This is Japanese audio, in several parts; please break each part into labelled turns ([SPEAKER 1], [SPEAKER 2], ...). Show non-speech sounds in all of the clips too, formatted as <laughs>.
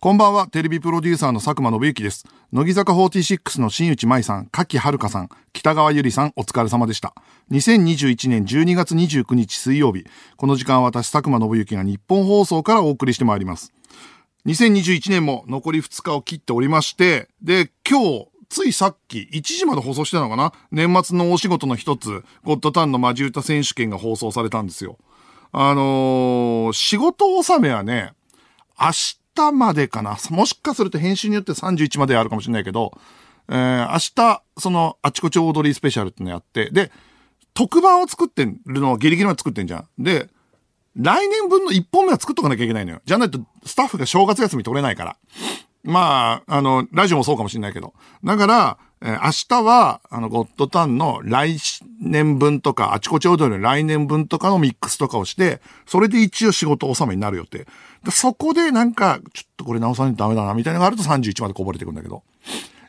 [SPEAKER 1] こんばんは、テレビプロデューサーの佐久間信之です。乃木坂46の新内舞さん、柿遥さん、北川ゆりさん、お疲れ様でした。2021年12月29日水曜日、この時間は私、佐久間信之が日本放送からお送りしてまいります。2021年も残り2日を切っておりまして、で、今日、ついさっき、1時まで放送してたのかな？年末のお仕事の一つ、ゴッドタンのマジ歌選手権が放送されたんですよ。あのー仕事納めはね、明日日までかな。もしかすると編集によって31まであるかもしれないけど、えー、明日、その、あちこちオードリースペシャルってのやって、で、特番を作ってるのはギリギリまで作ってんじゃん。で、来年分の1本目は作っとかなきゃいけないのよ。じゃないと、スタッフが正月休み取れないから。まあ、あの、ラジオもそうかもしれないけど。だから、えー明日は、あの、ゴッドタンの来年分とか、あちこちオードリーの来年分とかのミックスとかをして、それで一応仕事納めになる予定。でそこでなんか、ちょっとこれ直さないとダメだな、みたいなのがあると31までこぼれてくんだけど。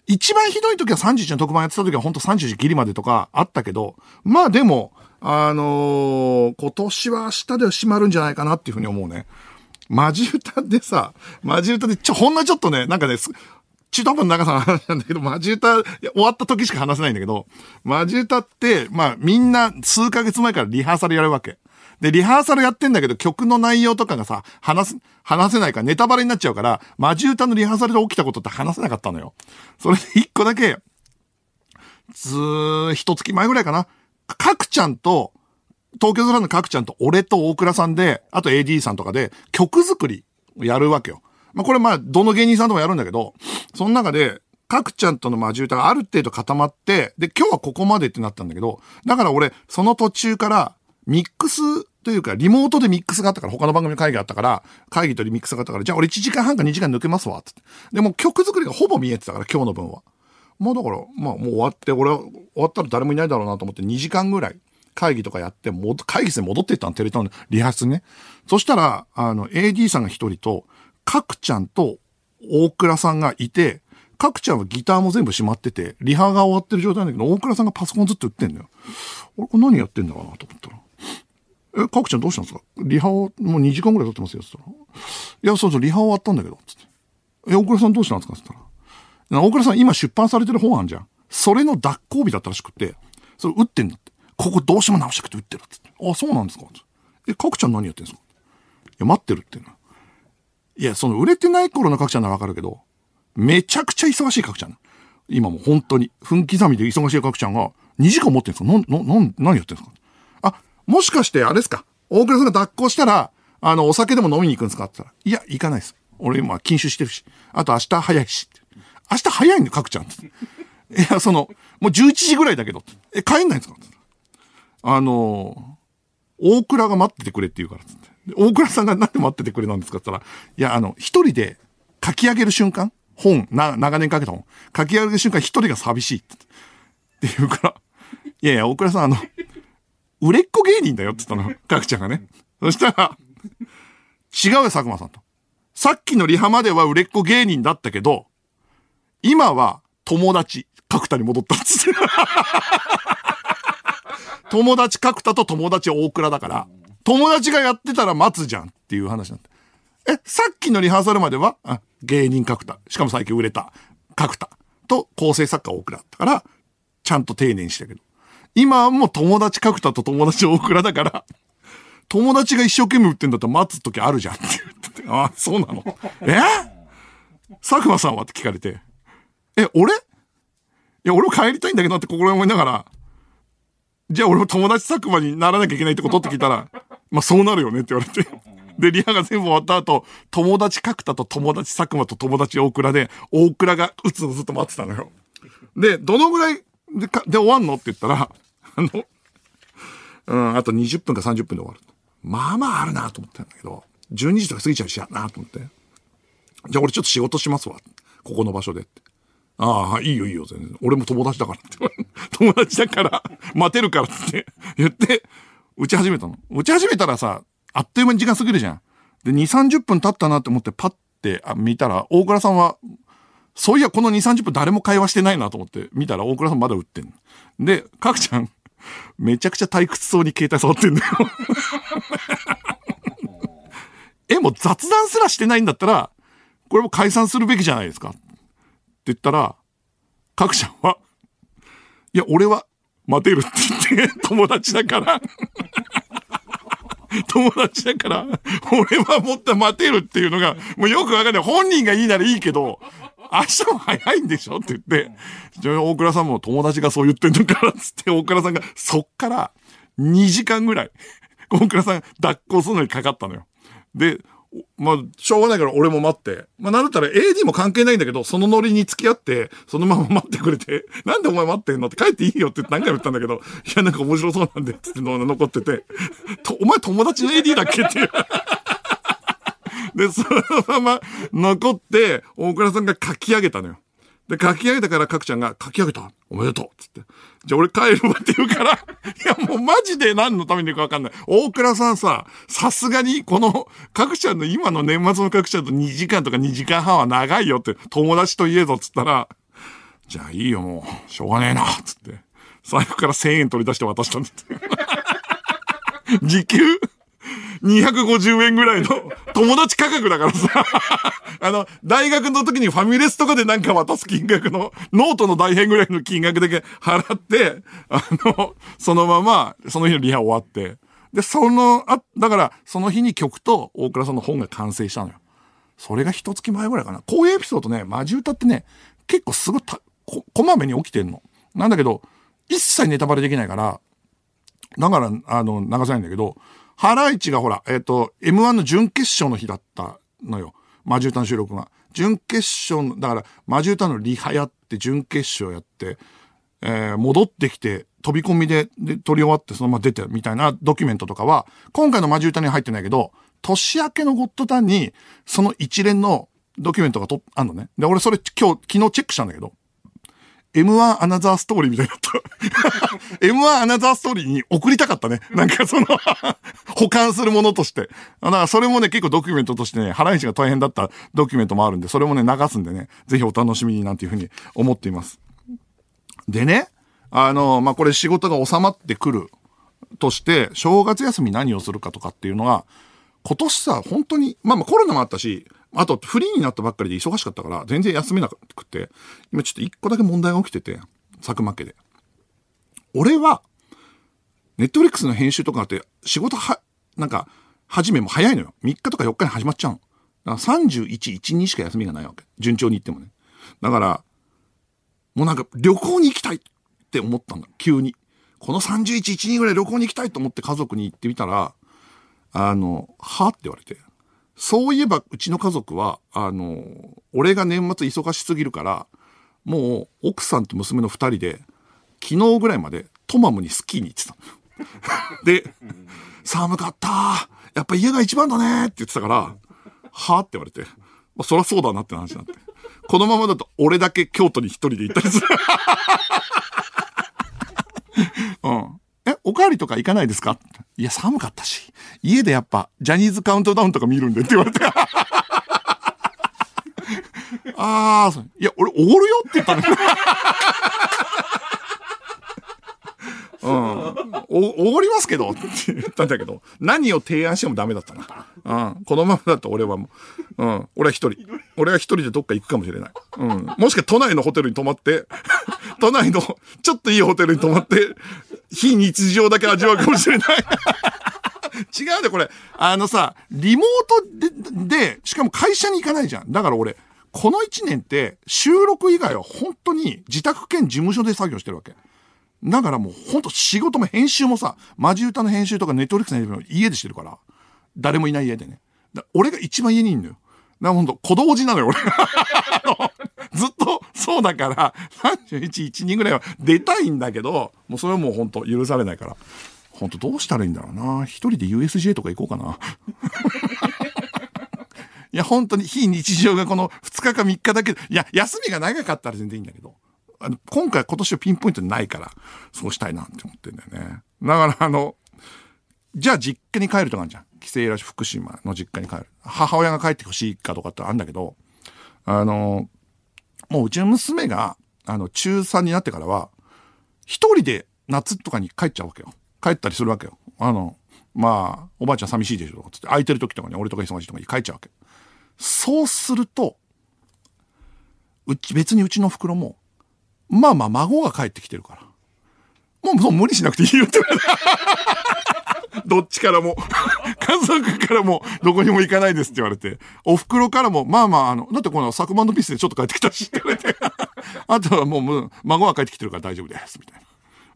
[SPEAKER 1] 一番ひどい時は31の特番やってた時は本当31ギリまでとかあったけど、まあでも、あのー今年は明日で閉まるんじゃないかなっていうふうに思うね。マジ歌でさ、マジ歌でちょ、ほんのちょっとね、なんかね、中途半端な長さの話なんだけど、マジ歌、終わった時しか話せないんだけど、マジ歌って、まあみんな数ヶ月前からリハーサルやるわけ。で、リハーサルやってんだけど、曲の内容とかがさ、話す、話せないからネタバレになっちゃうから、マジ歌のリハーサルで起きたことって話せなかったのよ。それで一個だけ、ずー、一月前ぐらいかな。かくちゃんと、東京空のかくちゃんと俺と大倉さんで、あと AD さんとかで曲作りをやるわけよ。まあこれまあどの芸人さんともやるんだけど、その中で、かくちゃんとのマジ歌がある程度固まって、で、今日はここまでってなったんだけど、だから俺、その途中から、ミックスというか、リモートでミックスがあったから、他の番組の会議があったから、会議とリミックスがあったから、じゃあ俺1時間半か2時間抜けますわ、つって。でも曲作りがほぼ見えてたから、今日の分は。まあだから、まあもう終わって、俺は終わったら誰もいないだろうなと思って2時間ぐらい会議とかやって、も会議室に戻っていったの、テレ東のリハーサルね。そしたら、あの、AD さんが一人と、かくちゃんと大倉さんがいて、かくちゃんはギターも全部閉まってて、リハが終わってる状態なんだけど、大倉さんがパソコンずっと打ってんだよ。俺、これ何やってんだかなと思ったら。え、かくちゃんどうしたんですか？リハをもう2時間ぐらい経ってますよ、つったら。いや、そうそう、リハ終わったんだけど、つって。え、大倉さんどうしたんですか？つったら。大倉さん今出版されてる本あんじゃん。それの脱行日だったらしくて、それ打ってんだって。ここどうしても直したくて打ってるっつって。あ、そうなんですか？ってえ、かくちゃん何やってんすか？いや、待ってるっていうの。いや、その売れてない頃のかくちゃんならわかるけど、めちゃくちゃ忙しいかくちゃん。今も本当に、分刻みで忙しいかくちゃんが2時間持ってんすか？なん、な、何やってんすか？あ、もしかしてあれですか？大倉さんが脱行したら、あの、お酒でも飲みに行くんですか？って言ったら、いや、行かないです。俺今禁酒してるし。あと明日早いし。明日早いんだよ、かくちゃん。いや、その、もう11時ぐらいだけど。え、帰んないんですか？あの大倉が待っててくれって言うからつって。大倉さんがなんで待っててくれなんですかって言ったら、いや、あの、一人で書き上げる瞬間本、な、長年かけた本。書き上げる瞬間一人が寂しいって。って言うから、<laughs> いやいや、大倉さん、あの、売れっ子芸人だよって言ったの、かくちゃんがね。そしたら、違うよ、佐久間さんと。さっきのリハまでは売れっ子芸人だったけど、今は友達、角田に戻ったっつって。<laughs> 友達角田と友達大倉だから、友達がやってたら待つじゃんっていう話なんだ。え、さっきのリハーサルまでは、あ芸人角田、しかも最近売れた。角田と構成作家大倉だったから、ちゃんと丁寧にしたけど。今はもう友達角田と友達大倉だから、友達が一生懸命売ってんだったら待つ時あるじゃんって言ってて、あ、そうなの？え？佐久間さんは？って聞かれて、え、俺？いや、俺も帰りたいんだけどなって心思いながら、じゃあ俺も友達佐久間にならなきゃいけないってこと？って聞いたら、まあそうなるよねって言われて。で、リハが全部終わった後、友達角田と友達佐久間と友達大倉で、大倉が打つのずっと待ってたのよ。で、どのぐらいでかで終わんのって言ったら、あの、うん、あと20分か30分で終わる。まあまああるなと思ったんだけど、12時とか過ぎちゃうしやなと思って。じゃあ俺ちょっと仕事しますわ。ここの場所でって。ああ、いいよいいよ、全然。俺も友達だからって。友達だから、待てるからって言って、打ち始めたの。打ち始めたらさ、あっという間に時間過ぎるじゃん。で、2、30分経ったなって思ってパッてあ見たら、大倉さんは、そういや、この2、30分誰も会話してないなと思って見たら、大倉さんまだ打ってんの。で、かくちゃん、めちゃくちゃ退屈そうに携帯触ってんだよ。<laughs> え、もう雑談すらしてないんだったら、これも解散するべきじゃないですか。って言ったら、各社は、いや、俺は待てるって言って、友達だから友達だから、俺はもっと待てるっていうのが、もうよくわかんない。本人がいいならいいけど、明日も早いんでしょって言って、じゃあ大倉さんも友達がそう言ってんのかなつって大倉さんがそっから2時間ぐらい、大倉さん抱っこするのにかかったのよ。で、まあ、しょうがないから俺も待って。まあ、なんだったら AD も関係ないんだけど、そのノリに付き合って、そのまま待ってくれて、<laughs> なんでお前待ってんの？って帰っていいよって何回も言ったんだけど、<laughs> いや、なんか面白そうなんで、つってのが残ってて、と、お前友達の AD だっけ？っていう。<laughs> で、そのまま残って、大倉さんが書き上げたのよ。で、書き上げたから、かくちゃんが、書き上げたおめでとうつって。じゃあ俺帰るわって言うから、<laughs> いやもうマジで何のためにかわかんない。大倉さんさ、さすがにこの、かくちゃんの今の年末のかくちゃんと2時間とか2時間半は長いよって、友達といえぞっつったら、じゃあいいよもう、しょうがねえな、つって。財布から1000円取り出して渡したんだって。<laughs> 時給？250円ぐらいの友達価格だからさ <laughs> あの、大学の時にファミレスとかでなんか渡す金額の、ノートの代返ぐらいの金額だけ払って、あの、そのまま、その日のリハ終わって、で、その、あ、だから、その日に曲と大倉さんの本が完成したのよ。それが一月前ぐらいかな。こういうエピソードね、マジ歌ってね、結構すぐた、こ、こまめに起きてんの。なんだけど、一切ネタバレできないから、だから、あの、流せないんだけど、ハライチがほら、えっ、ー、と、M1 の準決勝の日だったのよ。マジ歌の収録が。準決勝の、だから、マジ歌のリハやって、準決勝やって、えー、戻ってきて、飛び込みでで撮り終わってそのまま出てみたいなドキュメントとかは、今回のマジ歌に入ってないけど、年明けのゴッドタンに、その一連のドキュメントがと、あんのね。で、俺それ今日、昨日チェックしたんだけど、M1 アナザーストーリーみたいだった。M1 アナザーストーリーに送りたかったね。なんかその <laughs> 保管するものとして。だからそれもね、結構ドキュメントとしてね、原市が大変だったドキュメントもあるんで、それもね、流すんでね、ぜひお楽しみになんていうふうに思っています。でね、あの、まあ、これ仕事が収まってくるとして、正月休み何をするかとかっていうのが、今年さ、本当に、まあまあコロナもあったし、あと、フリーになったばっかりで忙しかったから、全然休めなくて、今ちょっと一個だけ問題が起きてて、佐久間家で。俺は、ネットフリックスの編集とかって、仕事は、なんか、始めも早いのよ。3日とか4日に始まっちゃうの。だから31、1、2しか休みがないわけ。順調に行ってもね。だから、もうなんか旅行に行きたいって思ったんだ。急に。この31、1、2ぐらい旅行に行きたいと思って家族に行ってみたら、あの、はって言われて。そういえば、うちの家族は、あの、俺が年末忙しすぎるから、もう、奥さんと娘の二人で、昨日ぐらいまでトマムにスキーに行ってた。<laughs> で、寒かったやっぱ家が一番だねって言ってたから、はぁって言われて、まあ、そりゃそうだなって話になって。このままだと俺だけ京都に一人で行ったりする。<laughs> うん。え、おかわりとか行かないですか？いや、寒かったし。家でやっぱ、ジャニーズカウントダウンとか見るんでって言われて。<laughs> ああ、いや、俺、おごるよって言ったの。<laughs> うん。お、おごりますけど <laughs> って言ったんだけど、何を提案してもダメだったな。うん。このままだと俺はもう、うん。俺は一人。俺は一人でどっか行くかもしれない。うん。もしか都内のホテルに泊まって、<laughs> 都内のちょっといいホテルに泊まって、非日常だけ味わうかもしれない。<laughs> 違うで、これ。あのさ、リモートで、で、しかも会社に行かないじゃん。だから俺、この一年って収録以外は本当に自宅兼事務所で作業してるわけ。だからもう本当仕事も編集もさ、マジ歌の編集とかネットフリックスの編集も家でしてるから。誰もいない家でね。俺が一番家にいんのよ。だからほんと、小道寺なのよ、俺。ずっとそうだから、31、1、2ぐらいは出たいんだけど、もうそれはもう本当許されないから。本当どうしたらいいんだろうな。一人で USJ とか行こうかな。いや、本当に非日常がこの2日か3日だけ、いや、休みが長かったら全然いいんだけど。あの今回今年はピンポイントないから、そうしたいなって思ってんだよね。だからあの、じゃあ実家に帰るとかあるじゃん。帰省らし福島の実家に帰る。母親が帰ってほしいかとかってあるんだけど、あの、もううちの娘が、あの、中3になってからは、一人で夏とかに帰っちゃうわけよ。帰ったりするわけよ。あの、まあ、おばあちゃん寂しいでしょ、つって、空いてる時とかに俺とか忙しいとかに帰っちゃうわけ。そうすると、うち、別にうちの袋も、まあまあ孫が帰ってきてるから。もう、もう無理しなくていいよって言われ。<laughs> どっちからも。<laughs> 家族からも、どこにも行かないですって言われて。お袋からも、まあまあ、あの、だってこのサクマンドピースでちょっと帰ってきたしって言われて。<laughs> あとはもう、孫が帰ってきてるから大丈夫です。みたい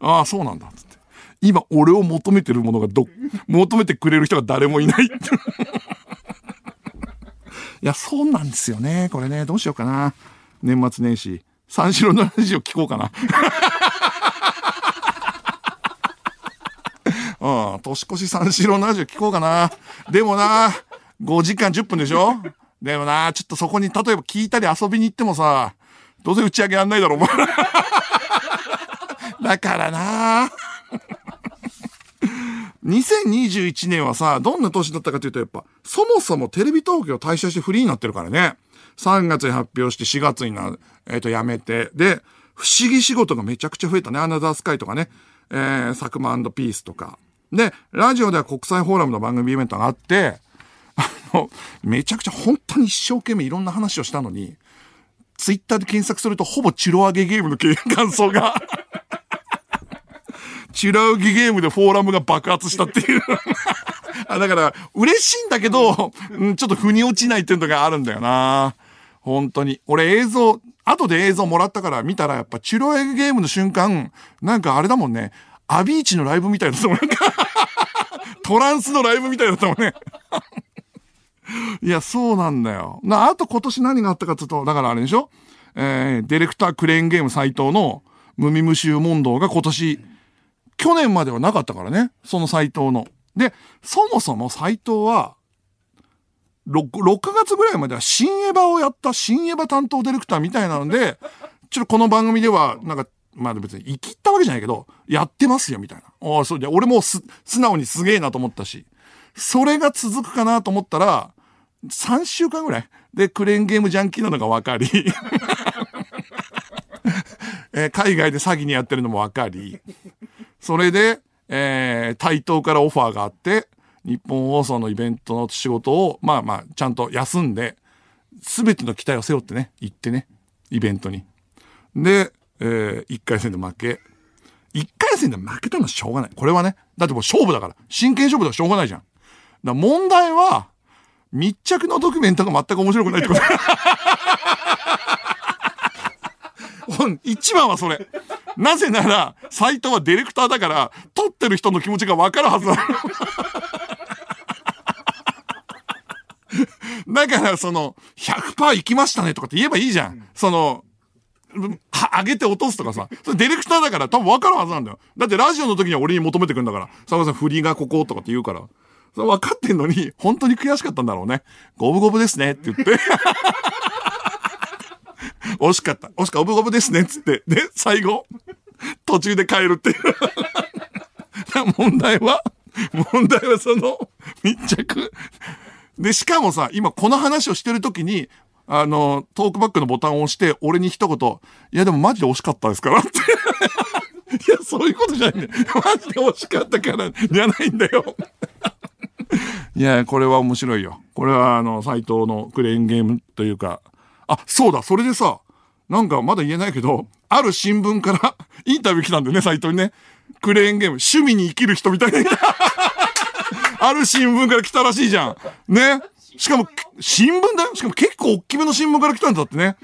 [SPEAKER 1] な。ああ、そうなんだ。つって。今、俺を求めてるものがど、求めてくれる人が誰もいないって。いや、そうなんですよね。これね、どうしようかな。年末年始。三四郎のラジオ聞こうかな。<laughs> うん、年越し三四郎のラジオ聞こうかな。でもな、5時間10分でしょ？でもな、ちょっとそこに例えば聞いたり遊びに行ってもさ、どうせ打ち上げやんないだろ、お前。<laughs> だからな2021年はさ、どんな年だったかというと、やっぱ、そもそもテレビ東京退社してフリーになってるからね。3月に発表して4月にな、えっ、ー、と、辞めて。で、不思議仕事がめちゃくちゃ増えたね。アナザースカイとかね。えー、サクマピースとか。で、ラジオでは国際フォーラムの番組イベントがあって、あの、めちゃくちゃ本当に一生懸命いろんな話をしたのに、ツイッターで検索するとほぼチロ上げゲームの感想がチュラウギゲームでフォーラムが爆発したっていうあ。だから、嬉しいんだけど、うん、ちょっと腑に落ちないっていうのがあるんだよな。本当に。俺映像、後で映像もらったから見たらやっぱチュロエゲームの瞬間、なんかあれだもんね。アビーチのライブみたいだったもん。なんかトランスのライブみたいだったもんね。<laughs> いや、そうなんだよ。な、あと今年何があったかっていうと、だからあれでしょ？えー、ディレクタークレーンゲーム斎藤の無味無臭問答が今年、去年まではなかったからね。その斎藤の。で、そもそも斎藤は、6, 6月ぐらいまでは新エヴァをやった新エヴァ担当ディレクターみたいなので、<laughs> ちょっとこの番組では、なんか、まあ別に生きったわけじゃないけど、やってますよ、みたいな。ああ、そう。で、俺もす、素直にすげえなと思ったし、それが続くかなと思ったら、3週間ぐらい。でクレーンゲームジャンキーなのが分かり。<laughs> <laughs> えー、海外で詐欺にやってるのも分かり、それで、えー、対等からオファーがあって、日本放送のイベントの仕事を、まあまあ、ちゃんと休んで、すべての期待を背負ってね、行ってね、イベントに。で、えー、1回戦で負け。1回戦で負けたのはしょうがない。これはね、だってもう勝負だから。真剣勝負だからしょうがないじゃん。だ問題は、密着のドキュメントが全く面白くないってこと。<laughs> 一番はそれ。なぜなら、サイトはディレクターだから、撮ってる人の気持ちがわかるはずだ。だから、その、100%行きましたねとかって言えばいいじゃん。その、は、上げて落とすとかさ。それディレクターだから多分分かるはずなんだよ。だってラジオの時には俺に求めてくんだから。佐賀さん振りがこことかって言うから。それ分かってんのに、本当に悔しかったんだろうね。五分五分ですねって言って。<laughs> 惜しかった。惜しかった。五分五分ですね。つって。で、最後、途中で帰るっていう。<laughs> 問題は、問題はその、密着。で、しかもさ、今この話をしてる時に、あの、トークバックのボタンを押して、俺に一言、いやでもマジで惜しかったですからって。<laughs> いや、そういうことじゃないんだよ。マジで惜しかったから、じゃないんだよ。<laughs> いや、これは面白いよ。これは、あの、斎藤のクレーンゲームというか、あ、そうだ、それでさ、なんかまだ言えないけど、ある新聞から <laughs> インタビュー来たんだよね、斎藤にね。クレーンゲーム、趣味に生きる人みたいな。ある新聞から来たらしいじゃん。ね？しかも、新聞だよ？しかも結構大きめの新聞から来たんだってね。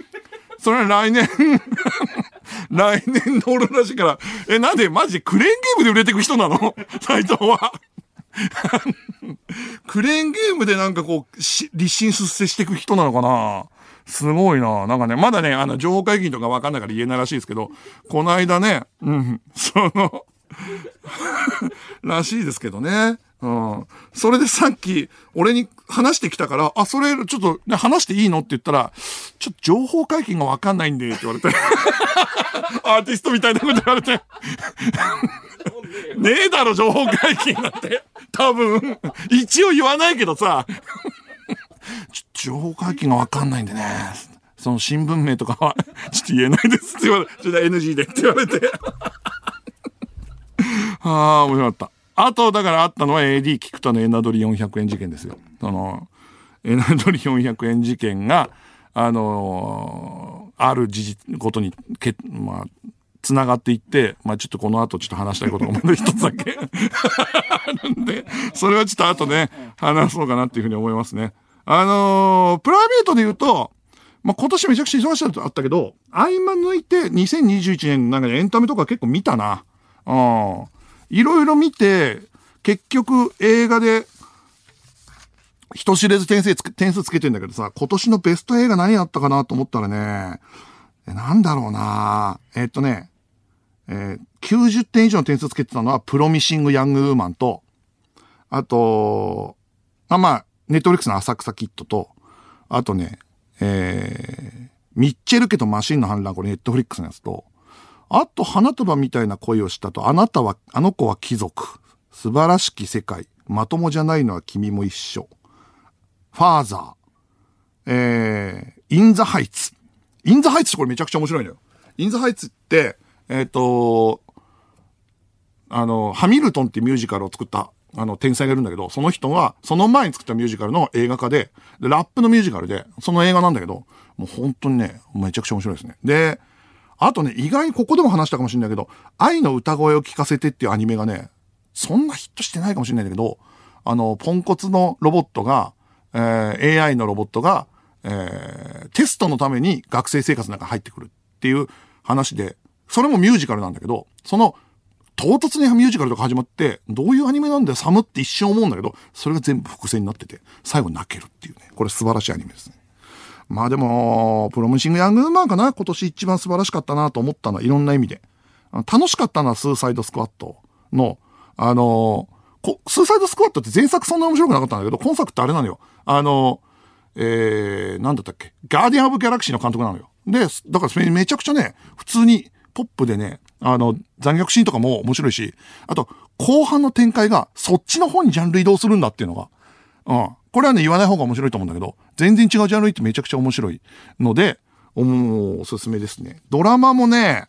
[SPEAKER 1] それは来年 <laughs> 来年の俺らしいから、え、なんでマジでクレーンゲームで売れてく人なの？斎藤は。<laughs> クレーンゲームでなんかこう、立身出世していく人なのかな？すごいななんかね、まだね、あの、情報会議とかわかんないから言えないらしいですけど、この間ね、うん、その <laughs> らしいですけどね。うん。それでさっき、俺に話してきたから、あ、それ、ちょっと、ね、話していいのって言ったら、ちょっと情報解禁がわかんないんで、って言われて。<laughs> アーティストみたいなこと言われて。ねえだろ、情報解禁なんて。多分。一応言わないけどさ。ちょ情報解禁がわかんないんでね。その新聞名とかは、ちょっと言えないですって言われて、ちょっと NG でって言われて。は <laughs> あ、面白かった。あと、だからあったのは AD 菊田のエナドリ400円事件ですよ。その、エナドリ400円事件が、あのある事実、ことに、け、まあ、繋がっていって、まあちょっとこの後ちょっと話したいことがまだ一つだけ。<laughs> なんで、それはちょっと後ね、話そうかなっていうふうに思いますね。あのープライベートで言うと、まあ今年めちゃくちゃ忙しいとあったけど、合間抜いて2021年なんかエンタメとか結構見たな。うん。いろいろ見て、結局映画で、人知れず点数つけ、点数つけてんだけどさ、今年のベスト映画何やったかなと思ったらね、なんだろうな。えっとね、えー90点以上の点数つけてたのは、プロミシング・ヤング・ウーマンと、あと、あ、まあ、ネットフリックスの浅草キッドと、あとね、えー、ミッチェル家とマシンの反乱、これネットフリックスのやつと、あと、花束みたいな恋をしたと、あなたは、あの子は貴族。素晴らしき世界。まともじゃないのは君も一緒。ファーザー。えー、インザハイツ。インザハイツってこれめちゃくちゃ面白いのよ。インザハイツって、えっ、と、あの、ハミルトンってミュージカルを作った、あの、天才がいるんだけど、その人は、その前に作ったミュージカルの映画化で、で、ラップのミュージカルで、その映画なんだけど、もう本当にね、めちゃくちゃ面白いですね。で、あとね、意外にここでも話したかもしれないけど、愛の歌声を聞かせてっていうアニメがね、そんなヒットしてないかもしれないんだけど、あの、ポンコツのロボットが、えー AI のロボットが、えーテストのために学生生活の中に入ってくるっていう話で、それもミュージカルなんだけど、その、唐突にミュージカルとか始まって、どういうアニメなんだよ、寒って一瞬思うんだけど、それが全部伏線になってて、最後泣けるっていうね。これ素晴らしいアニメですね。まあでも、プロミシング・ヤング・ウーマンかな？今年一番素晴らしかったなと思ったのは、いろんな意味で。楽しかったのはスーサイド・スクワットの、あのこスーサイド・スクワットって前作そんな面白くなかったんだけど、今作ってあれなのよ。あのえー、なんだったっけ？ガーディアン・オブ・ギャラクシーの監督なのよ。で、だからめちゃくちゃね、普通にポップでね、あの、残虐シーンとかも面白いし、あと、後半の展開がそっちの方にジャンル移動するんだっていうのが、うん。これはね、言わない方が面白いと思うんだけど、全然違うジャンルってめちゃくちゃ面白いので、おもうおすすめですね。ドラマもね、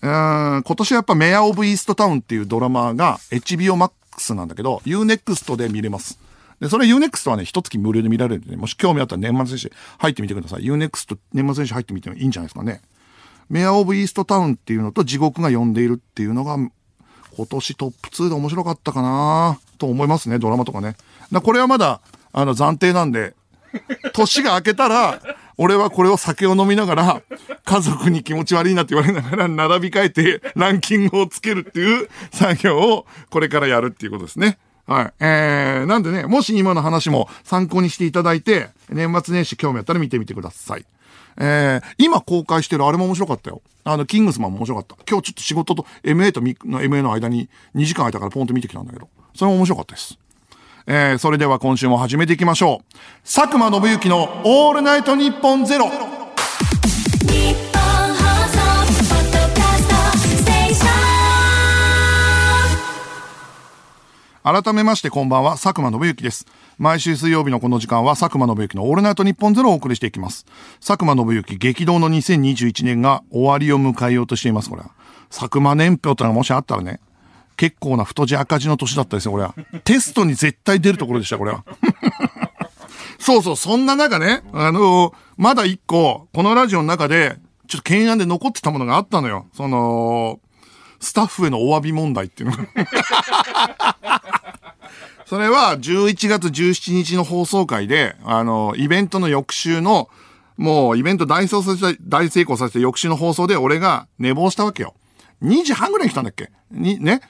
[SPEAKER 1] うん、今年はやっぱメア・オブ・イーストタウンっていうドラマが HBO Max なんだけど、UNEXT で見れます。で、それ UNEXT はね、一月無料で見られるんで、ね、もし興味あったら年末年始入ってみてください。UNEXT 年末年始入ってみてもいいんじゃないですかね。メア・オブ・イーストタウンっていうのと地獄が呼んでいるっていうのが、今年トップ2で面白かったかなと思いますね、ドラマとかね。だこれはまだ、あの、暫定なんで、<laughs> 年が明けたら、俺はこれを酒を飲みながら、家族に気持ち悪いなって言われながら並び替えてランキングをつけるっていう作業をこれからやるっていうことですね。はい。えー、なんでね、もし今の話も参考にしていただいて、年末年始興味あったら見てみてください。えー、今公開してるあれも面白かったよ。あの、キングスマンも面白かった。今日ちょっと仕事と MA と MA の間に2時間空いたからポンと見てきたんだけど、それも面白かったです。えー、それでは今週も始めていきましょう。佐久間信之のオールナイトニッポンゼロ。改めましてこんばんは、佐久間信之です。毎週水曜日のこの時間は佐久間信之のオールナイトニッポンゼロをお送りしていきます。佐久間信之激動の2021年が終わりを迎えようとしています、これは。佐久間年表というのがもしあったらね、結構な太字赤字の年だったですよ、これは。テストに絶対出るところでした、これは。<laughs> そうそう、そんな中ね、あのまだ一個、このラジオの中で、ちょっと懸案で残ってたものがあったのよ。その、スタッフへのお詫び問題っていうのが。<laughs> それは11月17日の放送会で、あの、イベントの翌週の、もうイベント大成功させた、大成功させて翌週の放送で俺が寝坊したわけよ。2時半ぐらいに来たんだっけ？に、ね？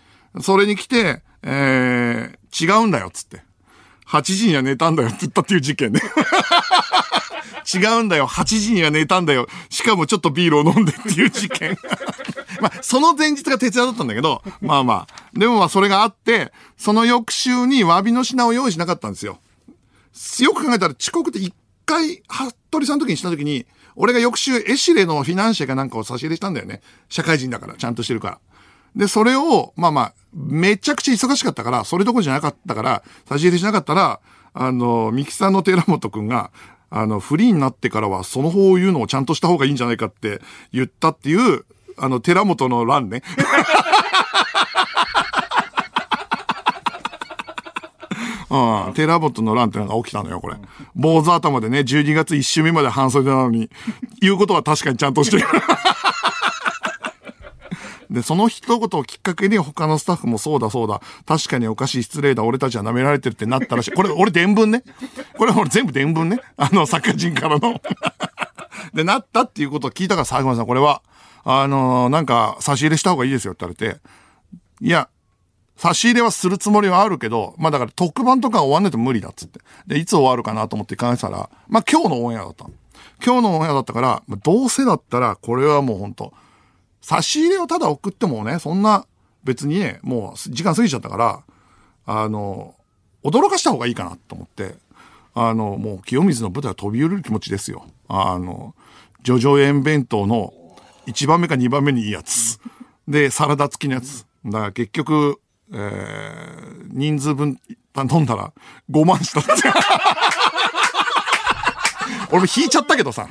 [SPEAKER 1] それに来て、えー、違うんだよ、つって。8時には寝たんだよって言ったっていう事件ね。<laughs> 違うんだよ。8時には寝たんだよ。しかもちょっとビールを飲んでっていう事件。<laughs> まあ、その前日が徹夜だったんだけど、まあまあ。でもまあ、それがあって、その翌週に詫びの品を用意しなかったんですよ。よく考えたら遅刻って一回、服部さんの時にした時に、俺が翌週エシレのフィナンシェかなんかを差し入れしたんだよね。社会人だから、ちゃんとしてるから。で、それを、まあまあ、めちゃくちゃ忙しかったから、それどころじゃなかったから、差し入れしなかったら、あの、ミキさんの寺本くんが、あの、フリーになってからは、その方を言うのをちゃんとした方がいいんじゃないかって言ったっていう、あの、寺本の欄ね。<laughs> うん。テラボットの乱ってのが起きたのよ、これ。坊主頭でね、12月1週目まで半袖なのに、言うことは確かにちゃんとしてる。で、その一言をきっかけに他のスタッフもそうだそうだ、確かにおかしい失礼だ、俺たちは舐められてるってなったらしい。これ、俺伝聞ね。これ俺全部伝聞ね。あの、作家人からの。<laughs> で、なったっていうことを聞いたから、佐久間さん、これは、あのなんか、差し入れした方がいいですよって言われて、いや、差し入れはするつもりはあるけど、まあだから特番とか終わんないと無理だっつって。で、いつ終わるかなと思って考えたら、まあ今日のオンエアだった。今日のオンエアだったから、まあどうせだったら、これはもう本当差し入れをただ送ってもね、そんな、別にね、もう時間過ぎちゃったから、あの、驚かした方がいいかなと思って、あの、もう清水の舞台は飛び降りる気持ちですよ。あの、ジョジョ園弁当の1番目か2番目にいいやつ。で、サラダ付きのやつ。だから結局、えー、人数分頼んだら5万したって。<laughs> 俺も引いちゃったけどさ。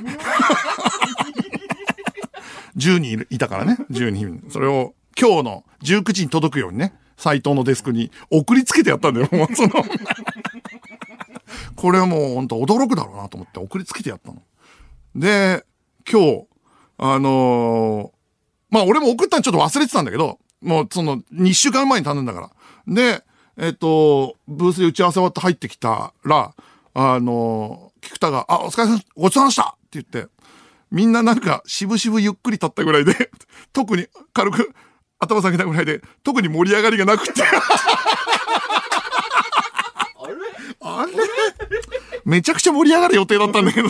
[SPEAKER 1] 10人いたからね。10人。それを今日の19時に届くようにね、斎藤のデスクに送りつけてやったんだよ。もうそのこれはもう本当驚くだろうなと思って送りつけてやったの。で、今日、あのーまあ俺も送ったのちょっと忘れてたんだけど、もうその2週間前に頼んだから。で、えっ、と、ブースで打ち合わせ終わって入ってきたら、あのー菊田が、あ、お疲れ様、ごちそうさまでしたって言って、みんななんか、渋々ゆっくり立ったぐらいで、<laughs> 特に軽く頭下げたぐらいで、特に盛り上がりがなくて。あれ？めちゃくちゃ盛り上がる予定だったんだけど。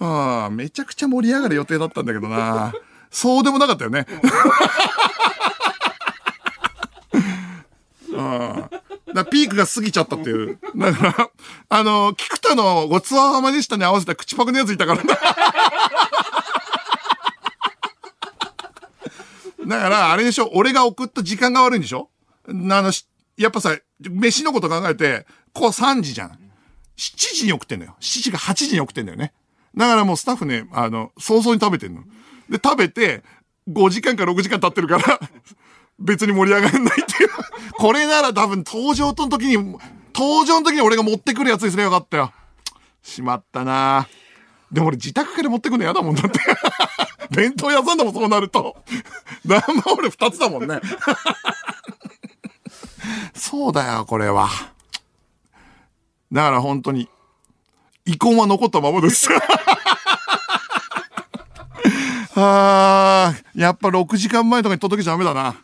[SPEAKER 1] ああ、めちゃくちゃ盛り上がる予定だったんだけどな。そうでもなかったよね。<laughs> ああだピークが過ぎちゃったっていう。だから、あの、菊田のごちそうさまでしたに合わせた口パクのやついたからな。だから、あれでしょ俺が送った時間が悪いんでしょあの、やっぱさ、飯のこと考えて、こう3時じゃん。7時に送ってんのよ。7時か8時に送ってんだよね。だからもうスタッフね、あの、早々に食べてんの。で、食べて、5時間か6時間経ってるから、別に盛り上がらないっていう。<laughs> これなら多分登場との時に、登場の時に俺が持ってくるやつにすればよかったよ。しまったなでも俺自宅から持ってくるの嫌だもんだって。<laughs> 弁当屋さんでもそうなると。だんま俺2つだもんね。<laughs> そうだよ、これは。だから本当に、遺恨は残ったままです。あー、やっぱ6時間前とかに届けちゃダメだな。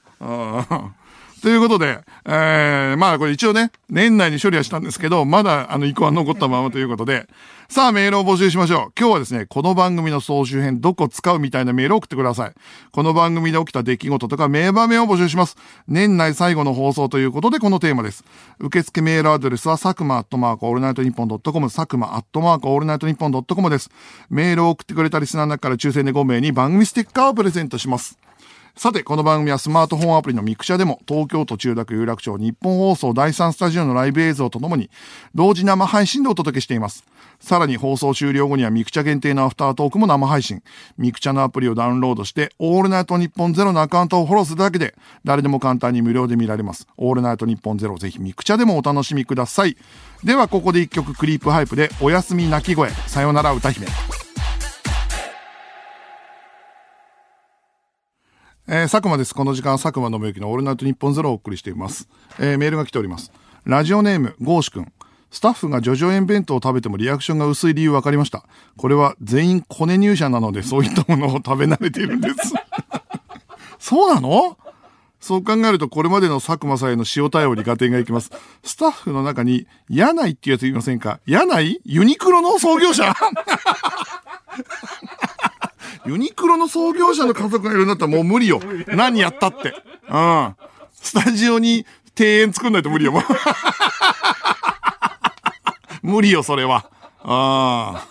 [SPEAKER 1] ということで、えー、まあこれ一応ね、年内に処理はしたんですけど、まだあの遺恨は残ったままということで、さあメールを募集しましょう。今日はですね、この番組の総集編どこ使うみたいなメールを送ってください。この番組で起きた出来事とか名場面を募集します。年内最後の放送ということでこのテーマです。受付メールアドレスは佐久間アットマークオールナイトニッポンドットコム、佐久間アットマークオールナイトニッポンドットコムです。メールを送ってくれたリスナーの中から抽選で5名に番組ステッカーをプレゼントします。さて、この番組はスマートフォンアプリのミクチャでも、東京都千代田区有楽町ニッポン放送第3スタジオのライブ映像とともに、同時生配信でお届けしています。さらに放送終了後にはミクチャ限定のアフタートークも生配信。ミクチャのアプリをダウンロードして、オールナイトニッポンゼロのアカウントをフォローするだけで、誰でも簡単に無料で見られます。オールナイトニッポンゼロ、ぜひミクチャでもお楽しみください。では、ここで一曲クリープハイプで、おやすみ泣き声、さよなら歌姫。えー、佐久間です。この時間は佐久間宣行のオールナイトニッポンゼロをお送りしています。えー、メールが来ております。ラジオネーム、ゴーシ君。スタッフがジョジョ園弁当を食べてもリアクションが薄い理由分かりました。これは全員コネ入社なので、そういったものを食べ慣れているんです。<laughs> そうなの？そう考えると、これまでの佐久間さんへの塩対応に合点がいきます。スタッフの中に、柳井っていうやついませんか？柳井？ユニクロの創業者？<laughs> ユニクロの創業者の家族がいるんだったらもう無理よ。<laughs> 何やったって。うん。スタジオに庭園作んないと無理よ、もう。<laughs> 無理よ、それは。ああ。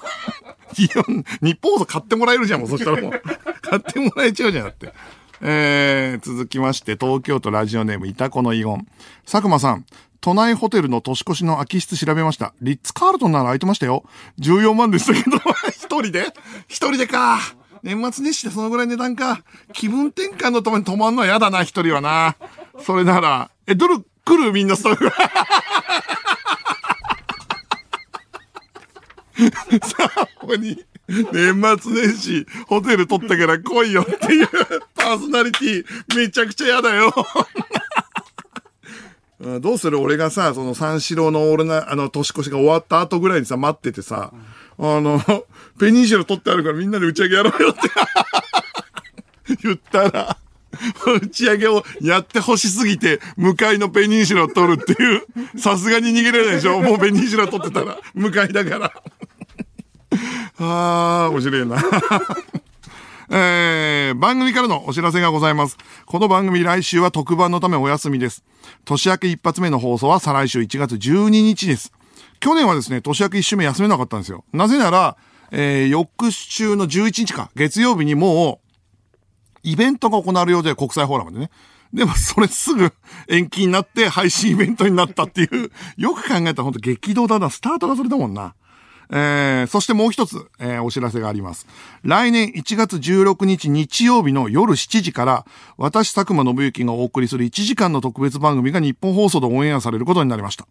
[SPEAKER 1] 日本放送買ってもらえるじゃん、もう。そしたらもう。買ってもらえちゃうじゃん、だって。えー、続きまして、東京都ラジオネーム、いたこの遺言。佐久間さん、都内ホテルの年越しの空き室調べました。リッツ・カールトンなら空いてましたよ。14万でしたけど、<laughs> 一人で？一人でか。年末年始でそのぐらい値段か。気分転換のために泊まんのは嫌だな、一人はな。それなら、え、どれ、来る？みんなスタッフ。さあ、ここに、年末年始、ホテル取ったから来いよっていうパーソナリティ、めちゃくちゃ嫌だよ。どうする？俺がさ、その三四郎の俺な、あの、年越しが終わった後ぐらいにさ、待っててさ、あの、<laughs> ペニンシュラ取ってあるからみんなで打ち上げやろうよって <laughs> 言ったら、打ち上げをやってほしすぎて、向かいのペニンシュラを取るっていう、さすがに逃げれないでしょもうペニンシュラ取ってたら、向かいだから。<laughs> あー、面白いな。えー、番組からのお知らせがございます。この番組来週は特番のためお休みです。年明け一発目の放送は再来週1月12日です。去年はですね、年明け一週目休めなかったんですよ。なぜなら、えー、翌週の11日か、月曜日にもう、イベントが行われるようで国際フォーラムでね。でもそれすぐ延期になって配信イベントになったっていう、よく考えたら本当激動だな。スタートがそれだもんな。えー、そしてもう一つ、えーお知らせがあります。来年1月16日日曜日の夜7時から、私佐久間信之がお送りする1時間の特別番組が日本放送でオンエアされることになりました。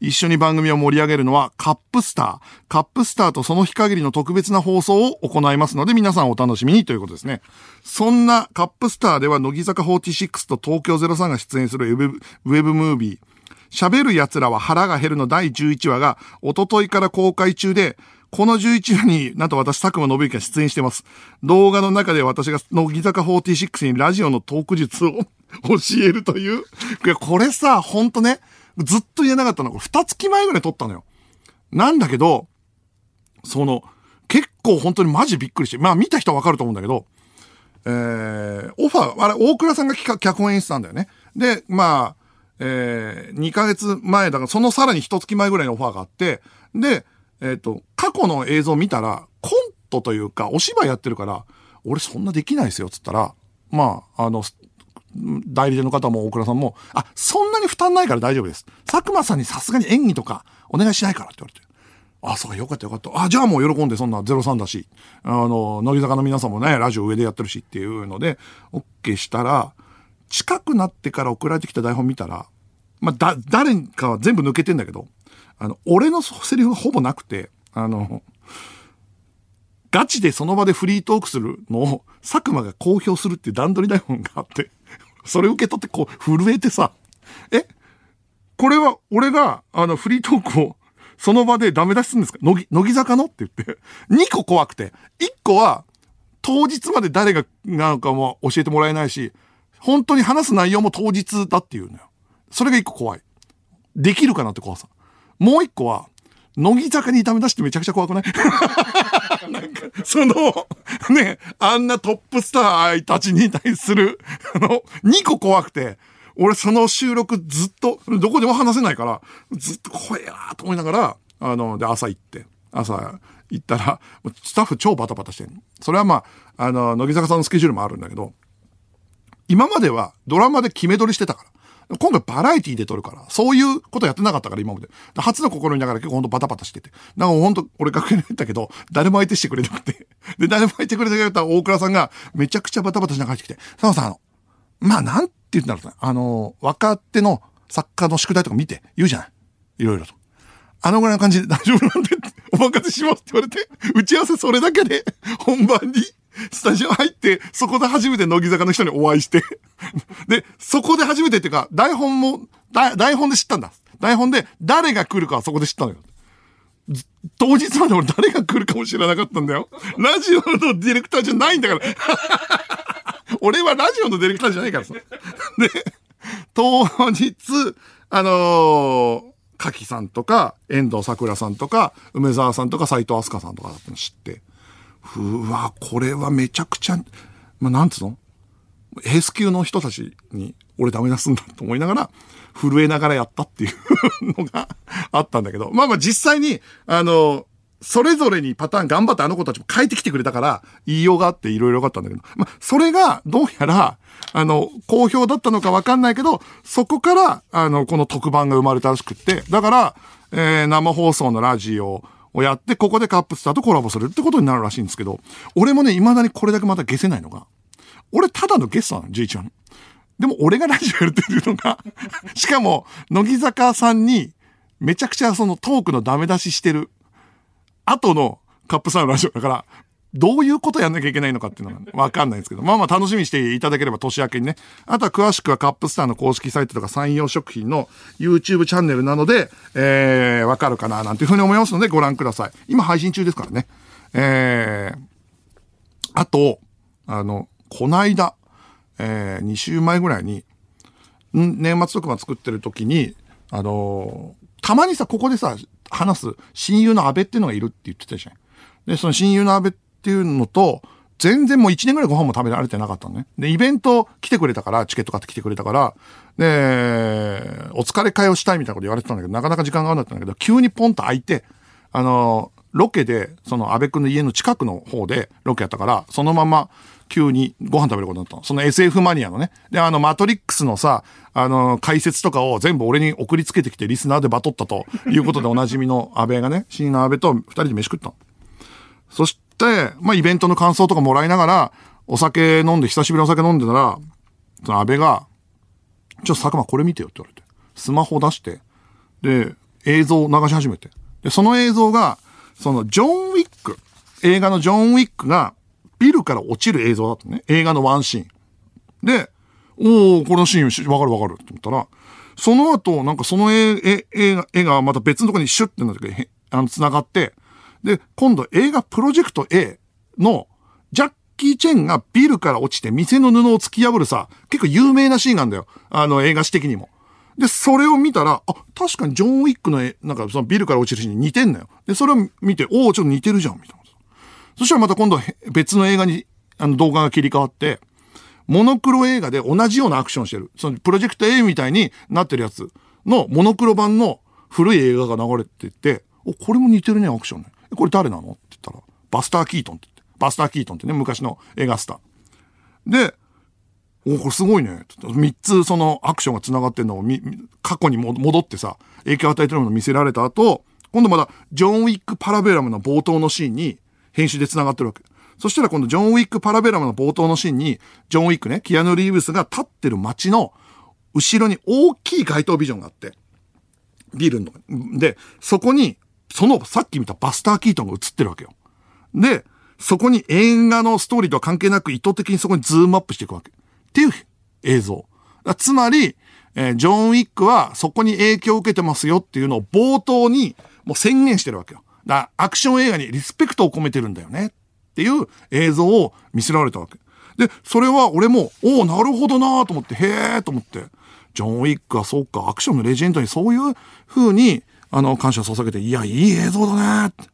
[SPEAKER 1] 一緒に番組を盛り上げるのはカップスター。カップスターとその日限りの特別な放送を行いますので皆さんお楽しみにということですね。そんなカップスターでは乃木坂46と東京03が出演するウェブウェブムービー、喋る奴らは腹が減るの第11話が、おとといから公開中で、この11話になんと私、佐久間信之が出演してます。動画の中で私が乃木坂46にラジオのトーク術を教えるという。いやこれさ、ほんとね、ずっと言えなかったの。これ二月前ぐらい撮ったのよ。なんだけど、その、結構本当にマジびっくりして、まあ見た人はわかると思うんだけど、えー、オファー、あれ、大倉さんが企画脚本演出なんだよね。で、まあ、えー、2ヶ月前だから、そのさらに一月前ぐらいのオファーがあって、で、えっ、と、過去の映像を見たら、コントというか、お芝居やってるから、俺そんなできないですよ、つったら、まあ、あの、代理店の方も大倉さんも、あ、そんなに負担ないから大丈夫です。佐久間さんにさすがに演技とかお願いしないからって言われて。あ、そうか、よかったよかった。あ、じゃあもう喜んで、そんな03だし、あの、乃木坂の皆さんもね、ラジオ上でやってるしっていうので、OK したら、近くなってから送られてきた台本見たら、まあ、だ、誰かは全部抜けてんだけど、あの、俺のセリフがほぼなくて、あの、ガチでその場でフリートークするのを佐久間が公表するっていう段取り台本があって、それ受け取ってこう震えてさ、えこれは俺があのフリートークをその場でダメ出しするんですか？乃木、乃木坂の？って言って、2個怖くて、1個は当日まで誰がなんかも教えてもらえないし、本当に話す内容も当日だっていうのよ。それが1個怖い。できるかなって怖さ。もう1個は、乃木坂にダメ出してめちゃくちゃ怖くない？<laughs> なんか、その、ね、あんなトップスターたちに対する、あの、2個怖くて、俺その収録ずっと、どこでも話せないから、ずっと怖いなと思いながら、あの、で、朝行って、朝行ったら、スタッフ超バタバタしてるそれはまあ、あの、乃木坂さんのスケジュールもあるんだけど、今まではドラマで決め撮りしてたから。今回バラエティで撮るから、そういうことやってなかったから今まで。初の試みながら結構ほんとバタバタしてて。だからほんと俺楽屋に行ったけど、誰も相手してくれなくて。で、誰も相手くれなかった大倉さんがめちゃくちゃバタバタしながら入ってきて、佐野さん、あの、まあなんて言うんだろうな。あの、若手の作家の宿題とか見て言うじゃない。いろいろと。あのぐらいの感じで大丈夫なんで、お任せしますって言われて、打ち合わせそれだけで、本番に、スタジオ入って、そこで初めて乃木坂の人にお会いして、で、そこで初めてっていうか、台本も、台本で知ったんだ。台本で誰が来るかはそこで知ったのよ。当日まで俺誰が来るかも知らなかったんだよ。ラジオのディレクターじゃないんだから。<laughs> 俺はラジオのディレクターじゃないからさ。で、当日、あのー、柿さんとか、遠藤桜さんとか、梅沢さんとか、斎藤飛鳥さんとかだったの知って、うわ、これはめちゃくちゃ、まあ、なんつうの？エース級の人たちに俺ダメ出すんだと思いながら、震えながらやったっていうのがあったんだけど、まあまあ実際に、あの、それぞれにパターン頑張ってあの子たちも変えてきてくれたから、言いようがあっていろいろよかったんだけど、まあ、それがどうやら、あの、好評だったのかわかんないけど、そこから、あの、この特番が生まれたらしくって、だから、えー生放送のラジオをやって、ここでカップスターとコラボするってことになるらしいんですけど、俺もね、未だにこれだけまた消せないのが、俺ただのゲストなの、11話の。でも俺がラジオやるっていうのが、<laughs> しかも、乃木坂さんに、めちゃくちゃそのトークのダメ出ししてる、後のカップスターのラジオだから、どういうことやんなきゃいけないのかっていうのがわかんないですけど、まあまあ楽しみにしていただければ年明けにね。あとは詳しくはカップスターの公式サイトとか山陽食品の YouTube チャンネルなので、えー、わかるかななんていうふうに思いますのでご覧ください。今配信中ですからね。えー、あと、あの、こないだ、えー、2週前ぐらいに、ん年末特番作ってる時に、あのーたまにさ、ここでさ、話す親友の安倍っていうのがいるって言ってたじゃん。で、その親友の安倍ってっていうのと、全然もう1年ぐらいご飯も食べられてなかったのね。で、イベント来てくれたから、チケット買って来てくれたから、で、お疲れ会をしたいみたいなこと言われてたんだけど、なかなか時間が合わなかったんだけど、急にポンと空いて、あのロケで、その安倍くんの家の近くの方でロケやったから、そのまま急にご飯食べることになったの。その SF マニアのね。で、あの、マトリックスのさ、あの、解説とかを全部俺に送りつけてきてリスナーでバトったということでおなじみの安倍がね、新の安倍と二人で飯食ったの。そして、まあ、イベントの感想とかもらいながら、お酒飲んで、久しぶりにお酒飲んでたら、その安倍が、ちょっと佐久間これ見てよって言われて。スマホ出して、で、映像を流し始めて。で、その映像が、その、ジョン・ウィック、映画のジョン・ウィックが、ビルから落ちる映像だったね。映画のワンシーン。で、おおこのシーンわかるわかるって思ったら、その後、なんかその絵、絵、絵が、また別のとこにシュッてなってあの、繋がって、で、今度映画プロジェクト A の、ジャッキー・チェンがビルから落ちて店の布を突き破るさ、結構有名なシーンなんだよ。あの、映画史的にも。で、それを見たら、あ、確かにジョン・ウィックの、なんかそのビルから落ちるシーンに似てんのよ。で、それを見て、おおちょっと似てるじゃん、みたいな。そしたらまた今度別の映画に、あの動画が切り替わって、モノクロ映画で同じようなアクションしてる。そのプロジェクト A みたいになってるやつのモノクロ版の古い映画が流れてて、お、これも似てるね、アクションね。これ誰なの？って言ったら、バスター・キートンって言って。バスター・キートンってね、昔の映画スター。で、お、これすごいね。三つそのアクションが繋がってんのをみ、過去に戻ってさ、影響を与えてるものを見せられた後、今度まだジョン・ウィック・パラベラムの冒頭のシーンに編集で繋がってるわけ。そしたら今度ジョン・ウィック・パラベラムの冒頭のシーンに、ジョン・ウィックね、キアヌ・リーブスが立ってる街の後ろに大きい街頭ビジョンがあって、ビルの。で、そこに、そのさっき見たバスター・キートンが映ってるわけよ。で、そこに映画のストーリーとは関係なく意図的にそこにズームアップしていくわけ。っていう映像。つまり、えージョン・ウィックはそこに影響を受けてますよっていうのを冒頭にもう宣言してるわけよ。だアクション映画にリスペクトを込めてるんだよねっていう映像を見せられたわけ。で、それは俺も、おおなるほどなと思って、へえと思って、ジョン・ウィックはそうか、アクションのレジェンドにそういう風に、あの、感謝を捧げて、いや、いい映像だねって。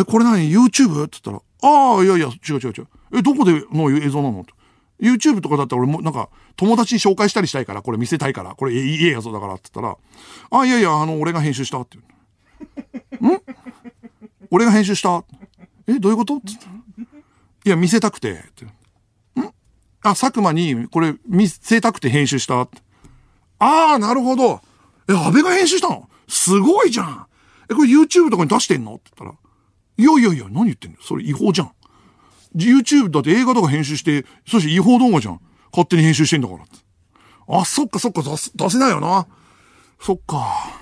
[SPEAKER 1] え、これ何 ?YouTube? って言ったら、ああ、いやいや、違う違う違う。え、どこでの映像なの？って YouTube とかだったら俺もなんか友達に紹介したりしたいから、これ見せたいから、これいい映像だからって言ったら、あ、いやいや、あの、俺が編集したって言う。ん？俺が編集した？え、どういうこと？って言ったらいや、見せたくて。って。ん？あ、佐久間にこれ見せたくて編集したって。ああ、なるほど。え、安倍が編集したの？すごいじゃん。え、これ YouTube とかに出してんの？って言ったら、いやいやいや、何言ってんの？それ違法じゃん。YouTube だって映画とか編集して、そして違法動画じゃん。勝手に編集してんだからって。あ、そっかそっか、出す、出せないよな。そっか。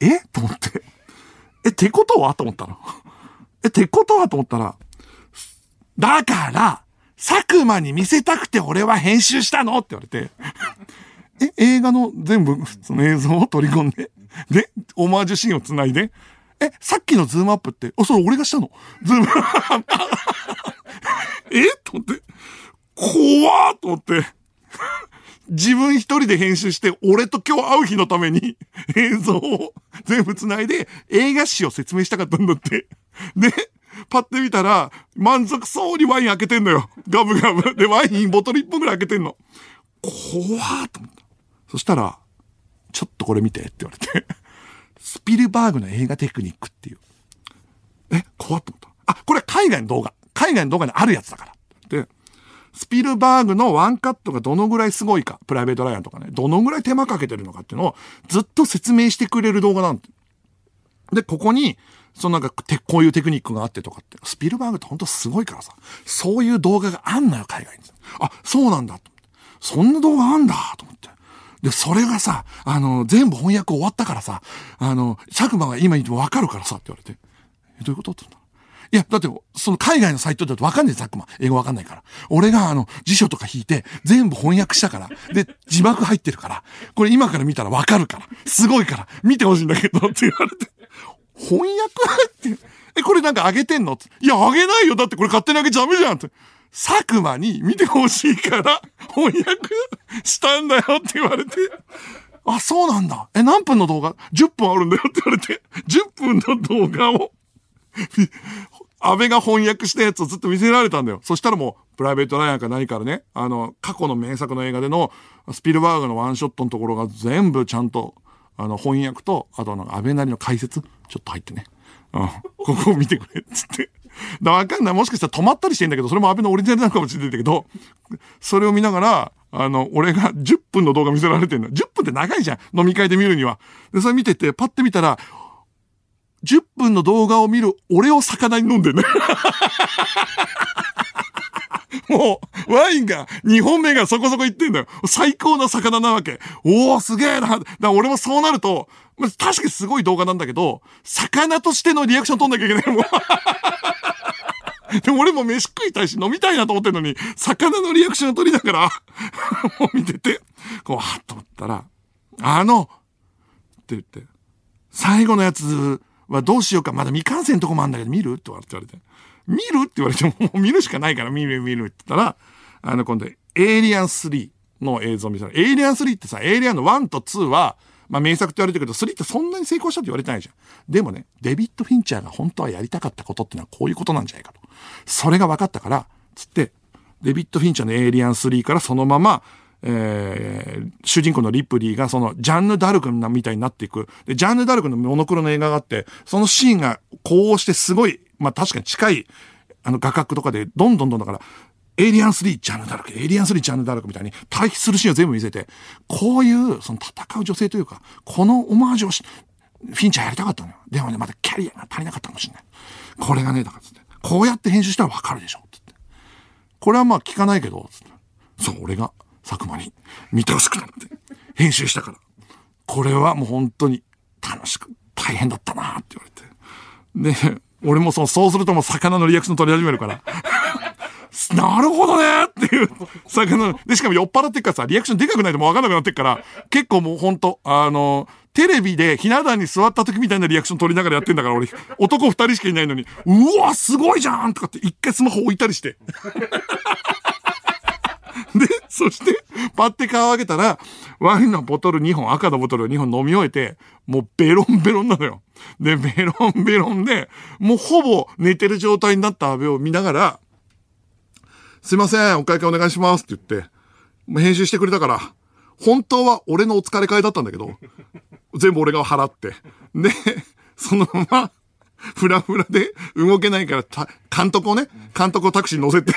[SPEAKER 1] え？と思って。え、てことは？と思ったら。え、てことは？と思ったら。だから、佐久間に見せたくて俺は編集したの？って言われて。え、映画の全部、その映像を取り込んで、で、オマージュシーンを繋いで、え、さっきのズームアップって、あ、それ俺がしたの？ズームアップ、<laughs> え？と思って、怖っと思って、自分一人で編集して、俺と今日会う日のために映像を全部繋いで映画史を説明したかったんだって。で、パッて見たら、満足そうにワイン開けてんのよ。ガブガブ。で、ワインボトル一本ぐらい開けてんの。怖ーと思った。そしたら、ちょっとこれ見てって言われて。<laughs> スピルバーグの映画テクニックっていう。え、怖っと思った。あ、これ海外の動画。海外の動画にあるやつだから。で、スピルバーグのワンカットがどのぐらいすごいか、プライベートライアンとかね、どのぐらい手間かけてるのかっていうのをずっと説明してくれる動画なんて。で、ここに、そのなんか、こういうテクニックがあってとかって、スピルバーグって本当すごいからさ、そういう動画があんのよ、海外に。あ、そうなんだ。そんな動画あんだと思って。で、それがさ、あの、全部翻訳終わったからさ、あの、佐久間が今言ってもわかるからさ、って言われて。え、どういうことって言ったの？いや、だって、その海外のサイトだとわかんない佐久間。英語わかんないから。俺があの、辞書とか引いて、全部翻訳したから。で、字幕入ってるから。これ今から見たらわかるから。すごいから。見てほしいんだけど、って言われて。翻訳入って。え、これなんかあげてんの？っていや、あげないよ。だってこれ勝手にあげちゃダメじゃんって。佐久間に見てほしいから、翻訳したんだよって言われて。あ、そうなんだ。え、何分の動画 ?10 分あるんだよって言われて。10分の動画を、安倍が翻訳したやつをずっと見せられたんだよ。そしたらもう、プライベートライアンか何からね、あの、過去の名作の映画での、スピルバーグのワンショットのところが全部ちゃんと、あの、翻訳と、あとあの、安倍なりの解説、ちょっと入ってね。うん。ここを見てくれ、つって。だわかんない。もしかしたら止まったりしてんだけど、それも安倍のオリジナルなのかもしれないんだけど、それを見ながら、あの、俺が10分の動画見せられてんの。10分って長いじゃん。飲み会で見るには。で、それ見てて、パッて見たら、10分の動画を見る俺を魚に飲んでんね。<laughs> もう、ワインが、2本目がそこそこいってんだよ。最高な魚なわけ。おー、すげえな。だ俺もそうなると、まあ、確かにすごい動画なんだけど、魚としてのリアクション取んなきゃいけない。もう。でも俺も飯食いたいし飲みたいなと思ってんのに、魚のリアクションを取りながら、<laughs> もう見てて、こう、はっと思ったら、あの、って言って、最後のやつはどうしようか、まだ未完成のとこもあるんだけど、見る？って言われて、見る？って言われても、もう <laughs> 見るしかないから、見る見るって言ったら、あの、今度、エイリアン3の映像を見せらエイリアン3ってさ、エイリアンの1と2は、まあ名作って言われてるけど、3ってそんなに成功したって言われてないじゃん。でもね、デビッド・フィンチャーが本当はやりたかったことってのはこういうことなんじゃないかと。それが分かったから、つって、デビッド・フィンチャーのエイリアン3からそのまま、えー、主人公のリプリーがそのジャンヌ・ダルクみたいになっていく。で、ジャンヌ・ダルクのモノクロの映画があって、そのシーンがこうしてすごい、まあ確かに近い、あの画角とかでどんどんどんだから、エイリアン3ジャンヌ・ダルク、エイリアン3ジャンヌ・ダルクみたいに対比するシーンを全部見せて、こういうその戦う女性というか、このオマージュをし、フィンチャーやりたかったのよ。でもね、まだキャリアが足りなかったかもしれない。これがね、だからつって、こうやって編集したらわかるでしょ、つって。これはまあ聞かないけど、つって。そう、俺が佐久間に見てほしくなって、編集したから。これはもう本当に楽しく、大変だったなって言われて。で、俺もそう、そうするともう魚のリアクション取り始めるから。なるほどねっていう、魚の、で、しかも酔っ払ってっからさ、リアクションでかくないともうわかんなくなってっから、結構もうほんと、あの、テレビでひな壇に座った時みたいなリアクション取りながらやってんだから、俺、男二人しかいないのに、うわ、すごいじゃんとかって一回スマホ置いたりして。で、そして、パッて顔上げたら、ワインのボトル2本、赤のボトルを2本飲み終えて、もうベロンベロンなのよ。で、ベロンベロンで、もうほぼ寝てる状態になった安倍を見ながら、すいません、お会計お願いしますって言って、もう編集してくれたから、本当は俺のお疲れ会だったんだけど、全部俺が払って。で、そのまま、ふらふらで動けないから、監督をね、監督をタクシーに乗せて、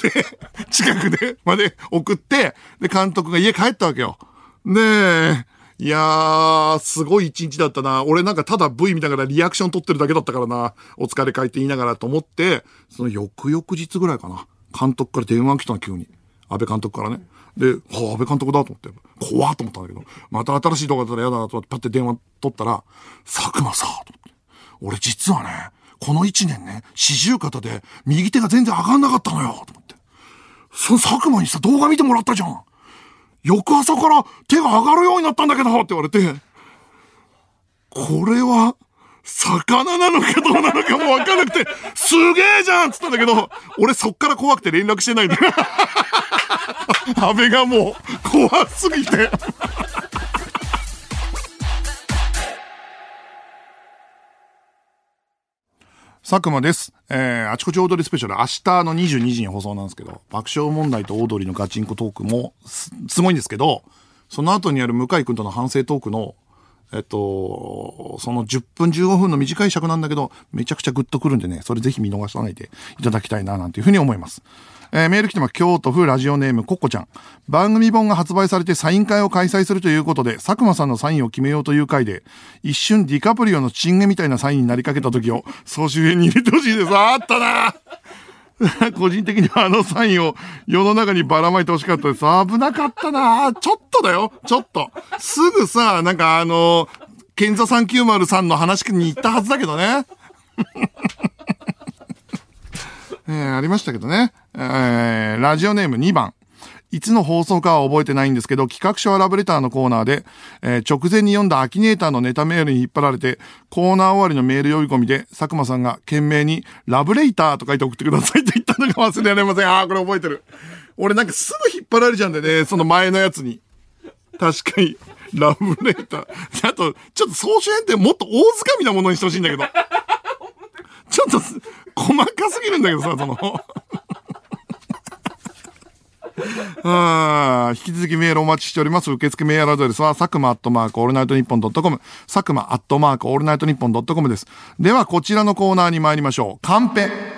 [SPEAKER 1] で、近くで、まで送って、で、監督が家帰ったわけよ。で、いやー、すごい一日だったな。俺なんかただ V 見ながらリアクション取ってるだけだったからな。お疲れ会って言いながらと思って、その翌々日ぐらいかな。監督から電話来たの急に。安倍監督からね。で、はあ、安倍監督だと思って、怖っと思ったんだけど、また新しい動画だったら嫌だなと思って、パッて電話取ったら、佐久間さ、と思って。俺実はね、この一年ね、四十肩で右手が全然上がんなかったのよ、と思って。その佐久間にさ、動画見てもらったじゃん。翌朝から手が上がるようになったんだけどって言われて、これは、魚なのかどうなのかもわかんなくて、すげえじゃんっつったんだけど、俺そっから怖くて連絡してないんだよ。<laughs> 安倍がもう怖すぎて。佐久間です。えー、あちこちオードリースペシャル、明日の22時に放送なんですけど、爆笑問題とオードリーのガチンコトークもす、すごいんですけど、その後にある向井くんとの反省トークの、えっと、その10分15分の短い尺なんだけど、めちゃくちゃグッとくるんでね、それぜひ見逃さないでいただきたいな、なんていうふうに思います。えーメール来てま。京都府ラジオネームコッコちゃん。番組本が発売されてサイン会を開催するということで、佐久間さんのサインを決めようという回で、一瞬ディカプリオのチンゲみたいなサインになりかけた時を、総集編に入れてほしいです。あったな <laughs> 個人的にはあのサインを世の中にばらまいてほしかったです。危なかったなちょっとだよ、ちょっと。すぐさ、なんかあの、ケンザ390さんの話に行ったはずだけどね。<laughs> えー、ありましたけどね。えー、ラジオネーム2番。いつの放送かは覚えてないんですけど、企画書はラブレターのコーナーで、えー、直前に読んだアキネーターのネタメールに引っ張られて、コーナー終わりのメール呼び込みで、佐久間さんが懸命に、ラブレイターと書いて送ってくださいと言ったのが忘れられません。ああ、これ覚えてる。俺なんかすぐ引っ張られちゃうんだよね、その前のやつに。確かに。ラブレター。あと、ちょっと総集編ってもっと大掴みなものにしてほしいんだけど。ちょっと、細かすぎるんだけどさ、その。<laughs> あ引き続きメールお待ちしております。受付メールアドレスは、佐久間アットマークオールナイトニッポンドットコム、佐久間アットマークオールナイトニッポンドットコムです。では、こちらのコーナーに参りましょう。カンペ。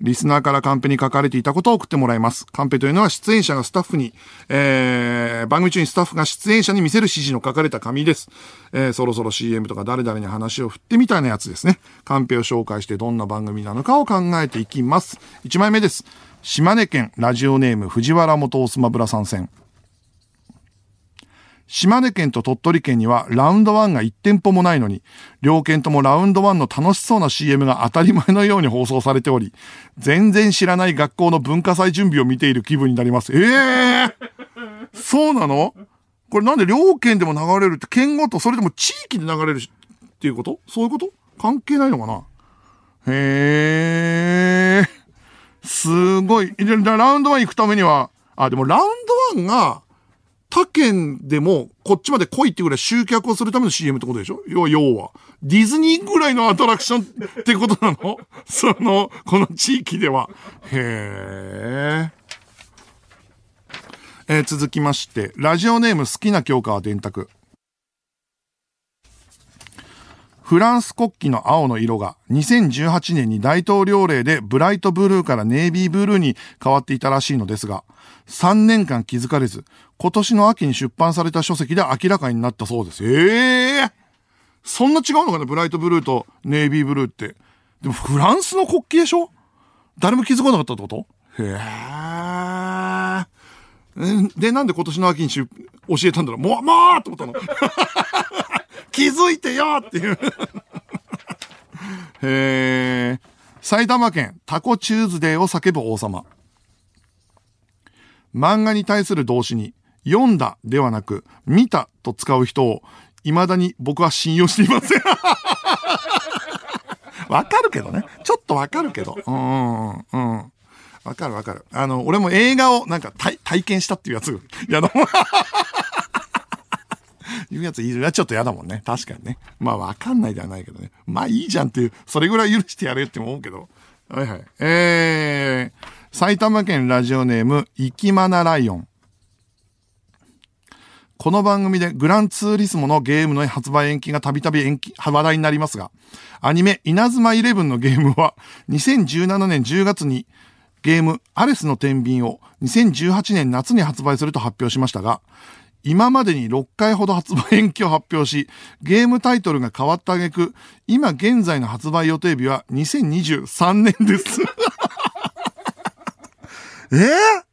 [SPEAKER 1] リスナーからカンペに書かれていたことを送ってもらいます。カンペというのは出演者がスタッフに、えー、番組中にスタッフが出演者に見せる指示の書かれた紙です。えー、そろそろ CM とか誰々に話を振ってみたいなやつですね。カンペを紹介してどんな番組なのかを考えていきます。1枚目です。島根県ラジオネーム藤原元オスマブラ参戦。島根県と鳥取県にはラウンド1が1店舗もないのに、両県ともラウンド1の楽しそうな CM が当たり前のように放送されており、全然知らない学校の文化祭準備を見ている気分になります。ええー、そうなの？これなんで両県でも流れるって県ごと、それでも地域で流れるっていうこと？そういうこと？関係ないのかな？へえ。すごい。ラウンド1行くためには、あ、でもラウンド1が、他県でもこっちまで来いってぐらい集客をするための CM ってことでしょ？要は、要は。ディズニーぐらいのアトラクションってことなの？<laughs> その、この地域では。へえ。えー続きまして、ラジオネーム好きな教科は電卓。フランス国旗の青の色が2018年に大統領令でブライトブルーからネイビーブルーに変わっていたらしいのですが、3年間気づかれず、今年の秋に出版された書籍で明らかになったそうです。ええそんな違うのかね？ブライトブルーとネイビーブルーって。でもフランスの国旗でしょ？誰も気づかなかったってこと？へえ。えで、なんで今年の秋にし教えたんだろう？もう、もうって思ったの？<laughs> 気づいてよっていう。へえ。埼玉県タコチューズデーを叫ぶ王様。漫画に対する動詞に、読んだではなく、見たと使う人を、未だに僕は信用していません。<laughs> わかるけどね。ちょっとわかるけど。うん、うん、わかるわかる。あの、俺も映画をなんか体体験したっていうやつ。い <laughs> や、でもいうやついるはちょっと嫌だもんね。確かにね。まあわかんないではないけどね。まあいいじゃんっていう、それぐらい許してやれって思うけど。はいはい。えー、埼玉県ラジオネーム、いきまなライオン。この番組でグランツーリスモのゲームの発売延期がたびたび延期、話題になりますが、アニメ稲妻イレブンのゲームは2017年10月にゲームアレスの天秤を2018年夏に発売すると発表しましたが、今までに6回ほど発売延期を発表し、ゲームタイトルが変わった挙句、今現在の発売予定日は2023年です。えー、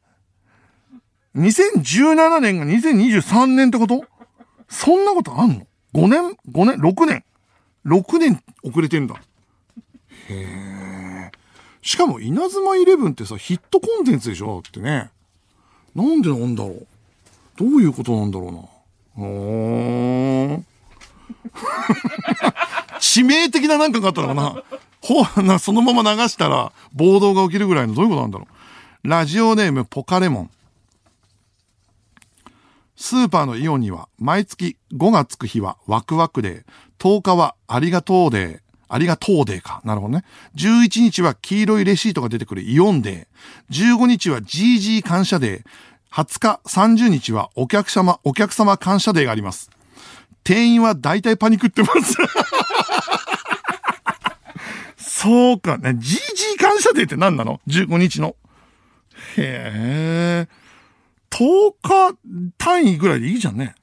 [SPEAKER 1] 2017年が2023年ってこと？そんなことあんの ?5 年 ?5 年 ?6 年 ?6 年遅れてんだ。へえ。しかも、稲妻イレブンってさ、ヒットコンテンツでしょ？だってね。なんでなんだろう？どういうことなんだろうな？ほーん。<laughs> 致命的ななんかがあったのかな？ほな、そのまま流したら暴動が起きるぐらいのどういうことなんだろう？ラジオネームポカレモン。スーパーのイオンには毎月5がつく日はワクワクデー、10日はありがとうデー、ありがとうデーか。なるほどね。11日は黄色いレシートが出てくるイオンデー。15日は GG 感謝デー。20日、30日はお客様、お客様感謝デーがあります。店員は大体パニックってます。<laughs> そうかね。GG 感謝デーって何なの ?15 日の。へえ。10日単位ぐらいでいいじゃんね。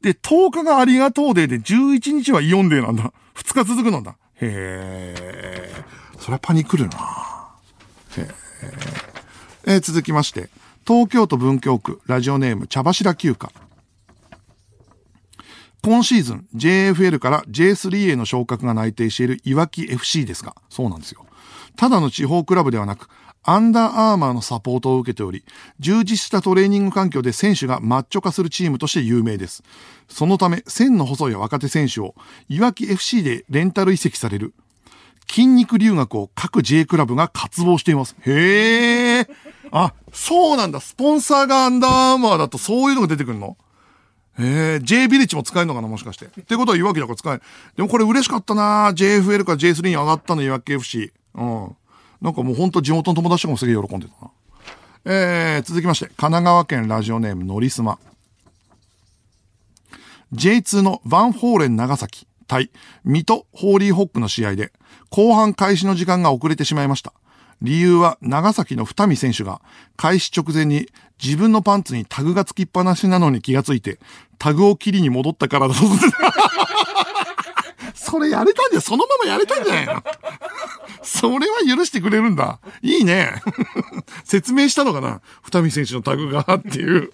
[SPEAKER 1] で、10日がありがとうデーで11日はイオンデーなんだ。2日続くのだ。へえ。それはパニックるなへ。えー続きまして、東京都文京区、ラジオネーム、茶柱休暇。今シーズン、JFL から J3 への昇格が内定しているいわき FC ですが、そうなんですよ。ただの地方クラブではなく、アンダーアーマーのサポートを受けており、充実したトレーニング環境で選手がマッチョ化するチームとして有名です。そのため、線の細い若手選手を、いわき FC でレンタル移籍される、筋肉留学を各 J クラブが渇望しています。へえ。あ、そうなんだ。スポンサーがアンダーアーマーだとそういうのが出てくるの？へえ、J ビレッジも使えるのかなもしかして。ってことは、いわきだから使える。でもこれ嬉しかったな JFL から J3 に上がったの、いわき FC。うん。なんかもうほんと地元の友達とかもすげえ喜んでたな。えー、続きまして、神奈川県ラジオネームのりすま。J2 のワンフォーレン長崎対水戸ホーリーホックの試合で後半開始の時間が遅れてしまいました。理由は長崎の二見選手が開始直前に自分のパンツにタグがつきっぱなしなのに気がついてタグを切りに戻ったからだと。それやれたんじゃ、そのままやれたんじゃないの？それは許してくれるんだ。いいね。説明したのかな？二見選手のタグがっていう。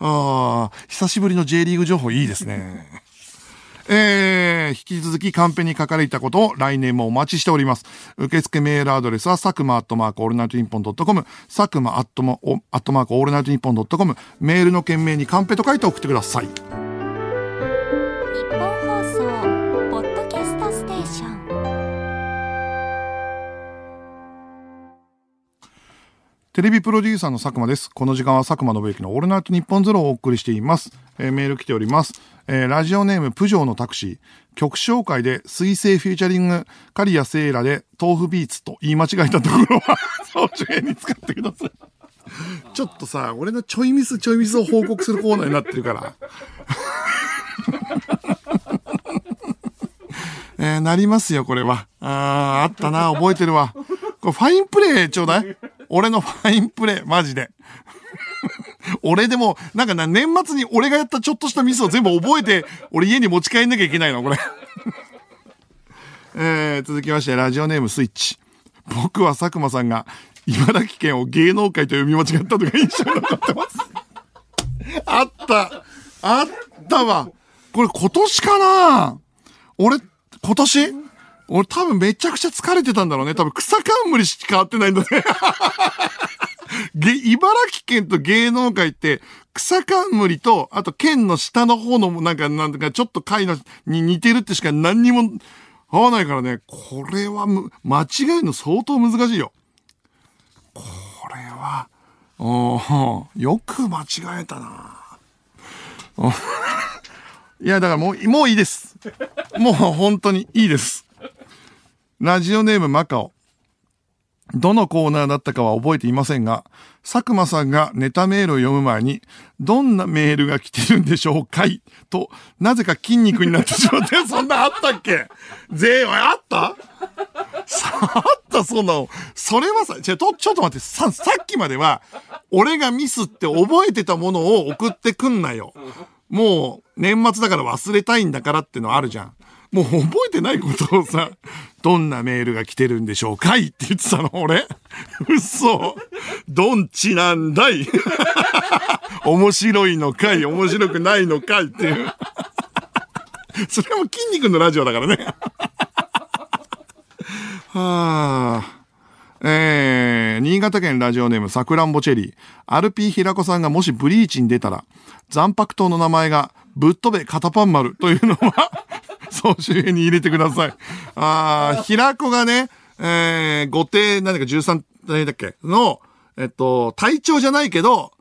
[SPEAKER 1] ああ、久しぶりの J リーグ情報いいですね。えー、引き続きカンペに書かれたことを来年もお待ちしております。受付メールアドレスは、佐久間アットマークオールナイトニッポンドットコム、佐久間アットマ、アットマークオールナイトニッポンドットコム、メールの件名にカンペと書いて送ってください。
[SPEAKER 2] テ
[SPEAKER 1] レビプロデューサーの佐久間です。この時間は佐久間信之のオールナイトニッポンゼロをお送りしています。えーメール来ております。えーラジオネームプジョーのタクシー。曲紹介で水星フューチャリングカリアセイラで豆腐ビーツと言い間違えたところは、総主演に使ってください。ちょっとさ、俺のちょいミスちょいミスを報告するコーナーになってるから。<laughs> えーなりますよ、これは。あーあったな、覚えてるわ。これファインプレーちょうだい俺のファインプレー、マジで。俺でも、なんかな、年末に俺がやったちょっとしたミスを全部覚えて、俺家に持ち帰んなきゃいけないの、これ。<laughs> えー、続きまして、ラジオネームスイッチ。僕は佐久間さんが、茨城県を芸能界と読み間違ったとか印象に残ってます。あったあったわこれ今年かな？俺、今年？俺多分めちゃくちゃ疲れてたんだろうね。多分草冠しか変わってないんだね。<laughs> 茨城県と芸能界って、草冠と、あと県の下の方の、なんか、なんか、ちょっと階の、に似てるってしか何にも合わないからね。これはむ、間違えるの相当難しいよ。これは、およく間違えたないや、だからもう、もういいです。もう本当にいいです。ラジオネームマカオ。どのコーナーだったかは覚えていませんが、佐久間さんがネタメールを読む前に、どんなメールが来てるんでしょうかい？と、なぜか筋肉になってしまって、<laughs> そんなあったっけ？全員、あった？あった、そんなの。それはさ、ちょ、とちょっと待って、さ、さっきまでは、俺がミスって覚えてたものを送ってくんなよ。もう、年末だから忘れたいんだからってのあるじゃん。もう覚えてないことをさ、どんなメールが来てるんでしょうかい？って言ってたの、俺。嘘。どんちなんだい？面白いのかい、面白くないのかい？っていう。それも筋肉のラジオだからね。はあ。えー、新潟県ラジオネームさくらんぼチェリー。アルピー平子さんがもしブリーチに出たら、残白糖の名前がぶっ飛べ肩パン丸というのは、総集編に入れてください。あー、平子がね、えー、後手、何だか13代だっけ？の、えっと、隊長じゃないけど、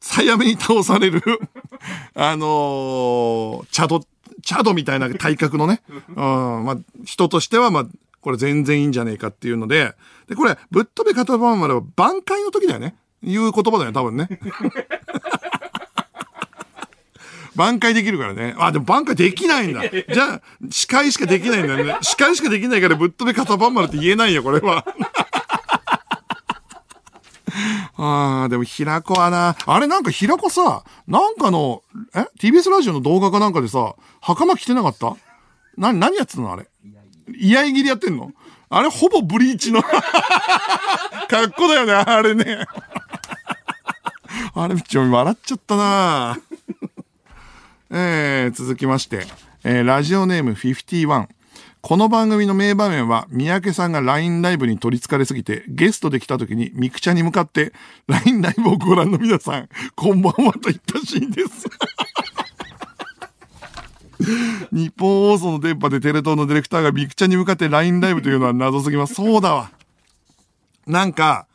[SPEAKER 1] 早めに倒される、<laughs> あのー、チャド、チャドみたいな体格のね、<laughs> うん、まあ、人としては、まあ、これ全然いいんじゃねえかっていうので、で、これ、ぶっ飛べ片番までは挽回の時だよね。いう言葉だよ、多分ね。<laughs> 挽回できるからね。あ、でも挽回できないんだ。<laughs> じゃあ、司会しかできないんだよね。司会しかできないからぶっ飛べ片番丸って言えないよ、これは。<laughs> ああ、でも平子はな、あれなんか平子さ、なんかの、え ?TBS ラジオの動画かなんかでさ、袴着てなかった？な、何やってたのあれ？居合切りやってんの？あれほぼブリーチの <laughs> 格好だよね、あれね。あれ、ちょ、笑っちゃったなえー、続きまして、えーラジオネーム51。この番組の名場面は、三宅さんが LINE ライブに取り憑かれすぎて、ゲストで来た時にミクチャに向かって、LINE ライブをご覧の皆さん、こんばんはと言ったシーンです。<laughs> 日本放送の電波でテレ東のディレクターがミクチャに向かって LINE ライブというのは謎すぎます。そうだわ。なんか、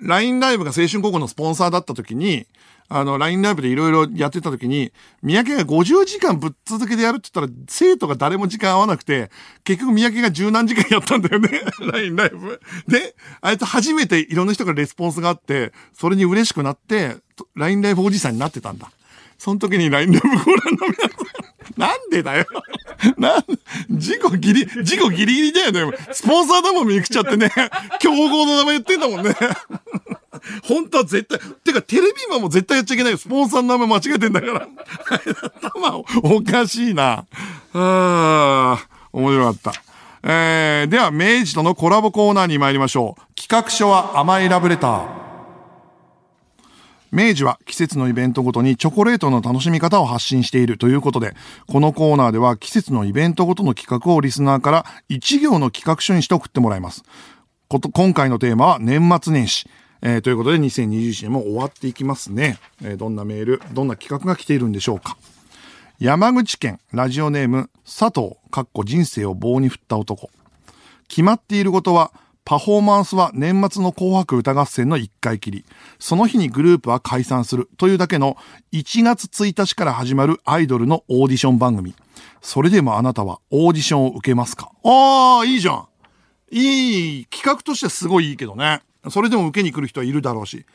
[SPEAKER 1] LINE ライブが青春高校のスポンサーだった時に、あの、ラインライブでいろいろやってた時に、三宅が50時間ぶっ続けてやるって言ったら、生徒が誰も時間合わなくて、結局三宅が十何時間やったんだよね。<laughs> ラインライブ。で、あいつ初めていろんな人からレスポンスがあって、それに嬉しくなって、ラインライブおじさんになってたんだ。その時にラインライブご覧の皆さん、なんでだよ。<laughs> なん、事故ギリ、事故ギリギリだよね。スポンサーだもん見くちゃってね。<laughs> 競合の名前言ってんだもんね。<laughs> 本当は絶対、てかテレビマンも絶対やっちゃいけないよ。スポンサーの名前間違えてんだから。頭おかしいな。あー、面白かった。えー、では、明治とのコラボコーナーに参りましょう。企画書は甘いラブレター。明治は季節のイベントごとにチョコレートの楽しみ方を発信しているということで、このコーナーでは季節のイベントごとの企画をリスナーから1行の企画書にして送ってもらいます。こと今回のテーマは年末年始。えーということで2021年も終わっていきますね。えーどんなメール、どんな企画が来ているんでしょうか。山口県ラジオネーム佐藤かっこ人生を棒に振った男。決まっていることは、パフォーマンスは年末の紅白歌合戦の一回きり。その日にグループは解散するというだけの1月1日から始まるアイドルのオーディション番組。それでもあなたはオーディションを受けますか？ああ、いいじゃん。いい、企画としてはすごいいいけどね。それでも受けに来る人はいるだろうし。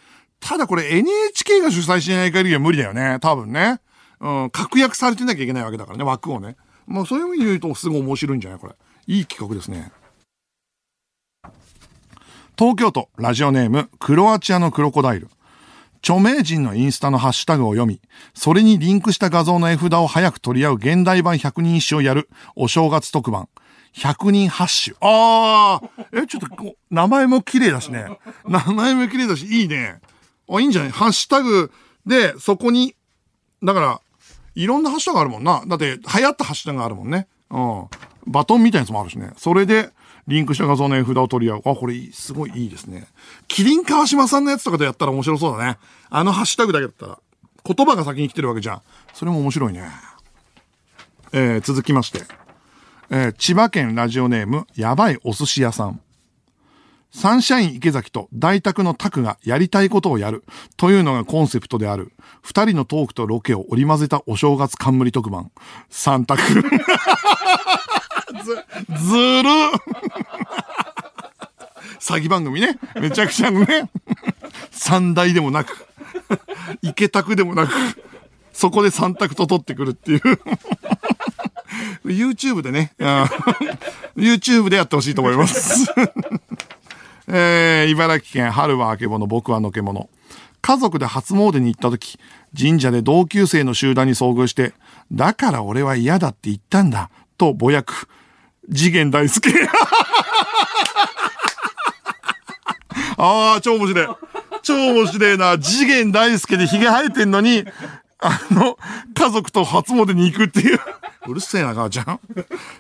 [SPEAKER 1] ただこれ NHK が主催しない限りは無理だよね。多分ね。うん、確約されてなきゃいけないわけだからね、枠をね。まあそういう意味で言うとすごい面白いんじゃない？これ。いい企画ですね。東京都ラジオネームクロアチアのクロコダイル。著名人のインスタのハッシュタグを読み、それにリンクした画像の絵札を早く取り合う現代版百人一首をやるお正月特番。百人ハッシュ。ああえ、ちょっと、名前も綺麗だしね。名前も綺麗だし、いいね。あ、いいんじゃない？ハッシュタグで、そこに、だから、いろんなハッシュタグあるもんな。だって、流行ったハッシュタグがあるもんね。うん。バトンみたいなやつもあるしね。それで、リンクした画像の絵札を取り合う。あ、これ、すごいいいですね。キリン川島さんのやつとかでやったら面白そうだね。あのハッシュタグだけだったら。言葉が先に来てるわけじゃん。それも面白いね。えー、続きまして。えー千葉県ラジオネーム、やばいお寿司屋さん。サンシャイン池崎と大宅のタクがやりたいことをやるというのがコンセプトである。二人のトークとロケを織り交ぜたお正月冠特番。三択。ず、ずる詐欺番組ね。めちゃくちゃのね。三大でもなく、池宅でもなく、そこで三択と取ってくるっていう。YouTube でね、YouTube でやってほしいと思います。えー、茨城県春はあけぼの僕はのけもの。家族で初詣に行った時、神社で同級生の集団に遭遇して、だから俺は嫌だって言ったんだ、とぼやく。次元大介。<laughs> ああ、超面白い。超面白いな。次元大介でヒゲ生えてんのに、あの、家族と初詣に行くっていう。うるせえな、母ちゃん。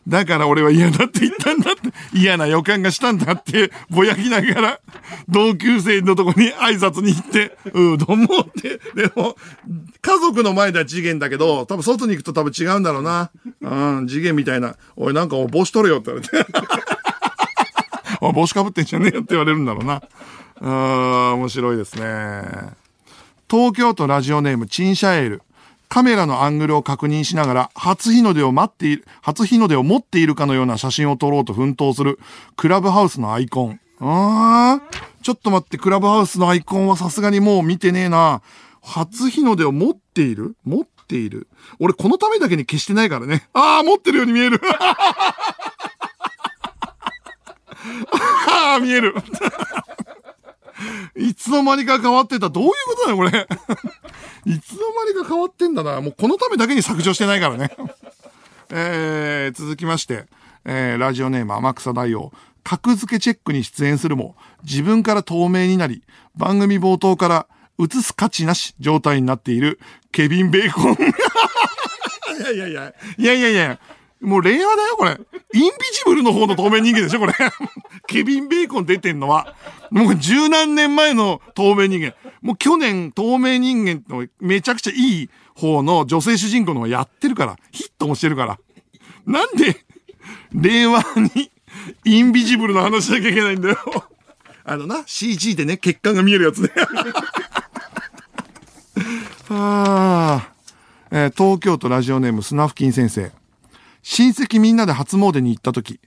[SPEAKER 1] だから俺は嫌だって言ったんだって、嫌な予感がしたんだって、ぼやきながら、同級生のとこに挨拶に行って、うどんもって。でも、家族の前では次元だけど、多分外に行くと多分違うんだろうな。うん、次元みたいな。おい、なんかお帽子取れよって言われて。<laughs> お帽子かぶってんじゃねえよって言われるんだろうな。あー、面白いですね。東京都ラジオネームチンシャエール。カメラのアングルを確認しながら、初日の出を待っている、初日の出を持っているかのような写真を撮ろうと奮闘する、クラブハウスのアイコン。あー、ちょっと待って、クラブハウスのアイコンはさすがにもう見てねえな。初日の出を持っている？持っている？俺このためだけに消してないからね。あー、持ってるように見える。<laughs> あー、見える。<laughs> いつの間にか変わってた。どういうことだよ、これ。<laughs> いつの間にか変わってんだな。もうこのためだけに削除してないからね。<laughs> えー、続きまして、えー、ラジオネーム天草大王。格付けチェックに出演するも、自分から透明になり、番組冒頭から映す価値なし状態になっているケビン・ベーコン。いやいやいや、いやいやいや、もう令和だよ、これ。インビジブルの方の透明人間でしょ、これ。<laughs> ケビン・ベーコン出てんのは。もう十何年前の透明人間。もう去年透明人間のめちゃくちゃいい方の女性主人公の方やってるから。ヒットもしてるから。なんで、令和にインビジブルの話しなきゃいけないんだよ。あのな、CG でね、血管が見えるやつね。<laughs> あえー、東京都ラジオネームスナフキン先生。親戚みんなで初詣に行った時、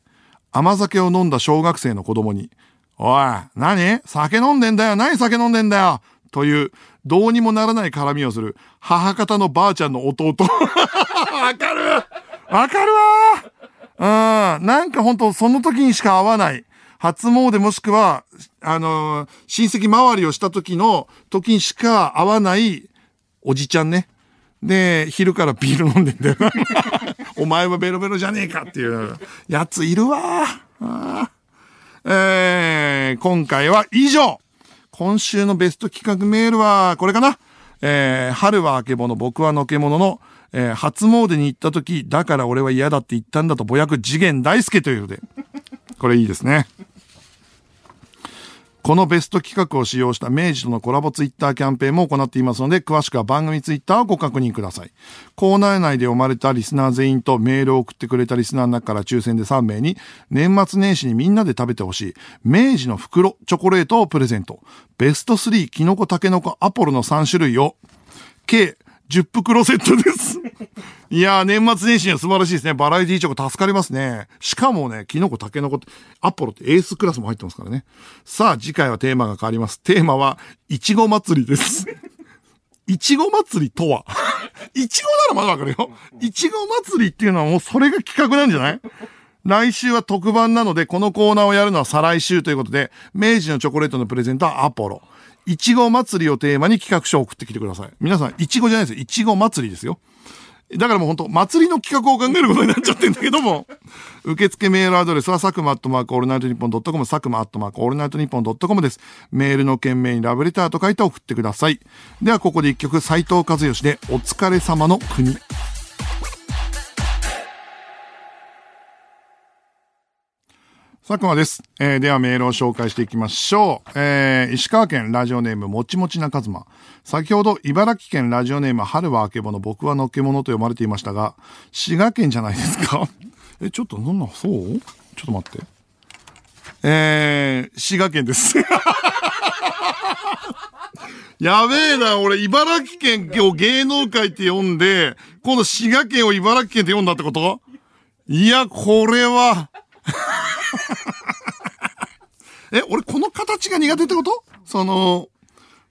[SPEAKER 1] 甘酒を飲んだ小学生の子供に、おい、何？酒飲んでんだよ何酒飲んでんだよという、どうにもならない絡みをする、母方のばあちゃんの弟。わかるわかるわうん。なんかほんと、その時にしか会わない。初詣もしくは、あのー、親戚周りをした時の時にしか会わないおじちゃんね。で、昼からビール飲んでんだよ。お前はベロベロじゃねえかっていうやついるわ。えー、今回は以上。今週のベスト企画メールはこれかな。えー、春はあけぼの、僕はのけものの、えー、初詣に行った時、だから俺は嫌だって言ったんだとぼやく次元大介というので。これいいですね。このベスト企画を使用した明治とのコラボツイッターキャンペーンも行っていますので、詳しくは番組ツイッターをご確認ください。コーナー内で読まれたリスナー全員とメールを送ってくれたリスナーの中から抽選で3名に、年末年始にみんなで食べてほしい、明治の袋チョコレートをプレゼント。ベスト3キノコタケノコアポロの3種類を、計10袋セットです。<laughs> いやー、年末年始には素晴らしいですね。バラエティチョコ助かりますね。しかもね、キノコ、タケノコって、アポロってエースクラスも入ってますからね。さあ、次回はテーマが変わります。テーマは、いちご祭りです。いちご祭りとは？いちごならまだわかるよ。いちご祭りっていうのはもうそれが企画なんじゃない？来週は特番なので、このコーナーをやるのは再来週ということで、明治のチョコレートのプレゼントはアポロ。いちご祭りをテーマに企画書を送ってきてください。皆さん、いちごじゃないですよ。いちご祭りですよ。だからもう本当祭りの企画を考えることになっちゃってんだけども、<laughs> 受付メールアドレスは、サクマアットマークオールナイトニッポンドットコム、サクマアットマークオールナイトニッポンドットコムです。メールの件名にラブレターと書いて送ってください。では、ここで一曲、斎藤和義で、お疲れ様の国。佐久間です。えー、ではメールを紹介していきましょう。えー、石川県ラジオネームもちもちなかずま。先ほど茨城県ラジオネーム春はあけぼの僕はのけものと読まれていましたが、滋賀県じゃないですか？<laughs> え、ちょっとなんな、そう？ちょっと待って。えー、滋賀県です。<laughs> やべえな、俺、茨城県を芸能界って読んで、今度滋賀県を茨城県って読んだってこと？いや、これは、<laughs> え、俺この形が苦手ってこと？その、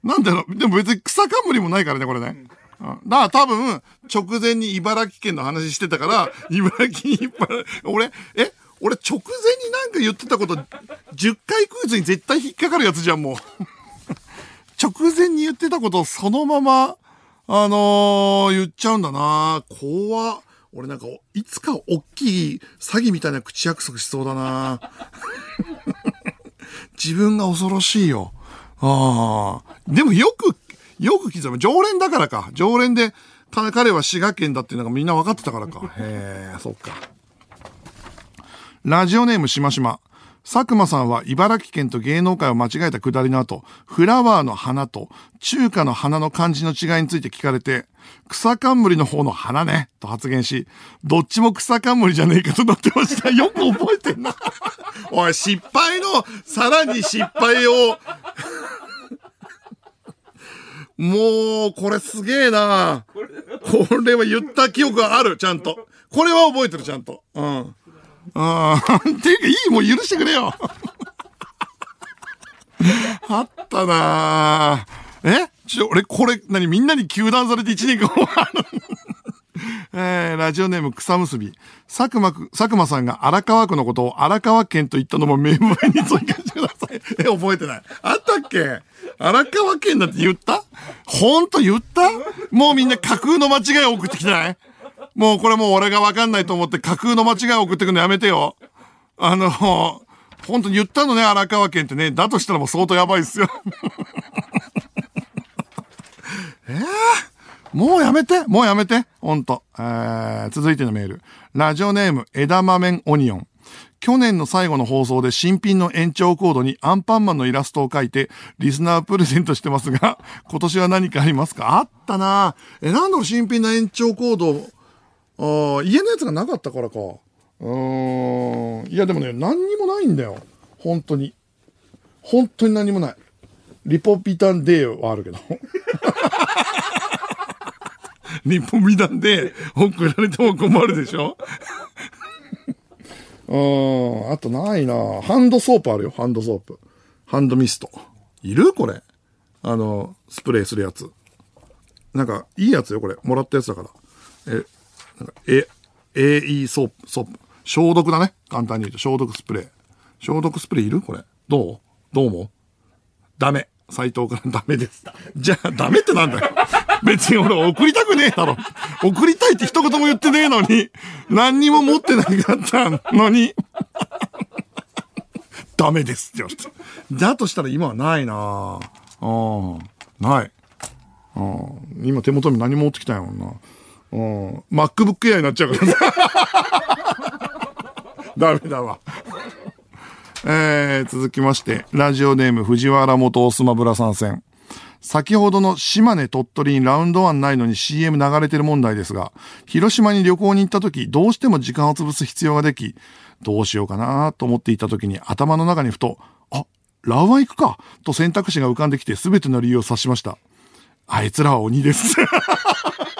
[SPEAKER 1] なんだろう、でも別に草冠もないからね、これね。うん、だから多分、直前に茨城県の話してたから、<laughs> 茨城に引っ張ら俺、え、俺直前になんか言ってたこと、10回クイズに絶対引っかかるやつじゃん、もう。<laughs> 直前に言ってたことをそのまま、あのー、言っちゃうんだな怖っ。俺なんか、いつか大きい詐欺みたいな口約束しそうだな <laughs> 自分が恐ろしいよ。ああ。でもよく、よく刻む。常連だからか。常連で、彼は滋賀県だっていうのがみんな分かってたからか。へえ、そっか。ラジオネームしましま。佐久間さんは茨城県と芸能界を間違えたくだりの後、フラワーの花と中華の花の漢字の違いについて聞かれて、草冠の方の花ね、と発言し、どっちも草冠じゃねえかとなってました。<laughs> よく覚えてんな。おい、失敗の、さらに失敗をもう、これすげえなこれは言った記憶がある、ちゃんと。これは覚えてる、ちゃんと。うん。ああ、ていうか、いい、もう許してくれよ。あったなえ？ちょ、俺、これ、何、みんなに球団されて一年間終わる。えー、ラジオネーム草結び。佐久間く、佐久間さんが荒川区のことを荒川県と言ったのも名簿に追加してください。え、覚えてない。あったっけ？荒川県だって言った？ほんと言った？もうみんな架空の間違いを送ってきてない？もうこれもう俺がわかんないと思って架空の間違いを送ってくるのやめてよ。あの、本当に言ったのね、荒川県ってね。だとしたらもう相当やばいっすよ。<laughs> えー、もうやめて？もうやめて？ほんと。えー、続いてのメール。ラジオネーム、枝豆オニオン。去年の最後の放送で新品の延長コードにアンパンマンのイラストを描いて、リスナープレゼントしてますが、今年は何かありますか？あったなえ、なんだろう、新品の延長コード、あ家のやつがなかったからか。うーん。いや、でもね、何にもないんだよ。本当に。本当に何もない。リポビタン Dはあるけど。<laughs> リポビタン D送られても困るでしょ？<laughs> うん、あとないなハンドソープあるよ、ハンドソープ。ハンドミスト。いるこれ。あの、スプレーするやつ。なんか、いいやつよ、これ。もらったやつだから。え、なんか、え、AE ソープ、ソープ。消毒だね。簡単に言うと、消毒スプレー。消毒スプレーいる？これ。どう？どうもダメ。斎藤から <laughs> ダメです。じゃあ、ダメってなんだよ。<laughs> 別に俺送りたくねえだろ。送りたいって一言も言ってねえのに、何にも持ってなかったのに、<laughs> ダメですって言われて。だとしたら今はないなうん。ない。うん。今手元に何も持ってきたんやもんな。うん。MacBook Air になっちゃうからさ。<laughs> ダメだわ。えー、続きまして、ラジオネーム藤原元オスマブラ参戦。先ほどの島根鳥取にラウンドワンないのに CM 流れてる問題ですが、広島に旅行に行った時、どうしても時間を潰す必要ができ、どうしようかなと思っていた時に頭の中にふと、あ、ラウワ行くかと選択肢が浮かんできて全ての理由を察しました。あいつらは鬼です。<laughs>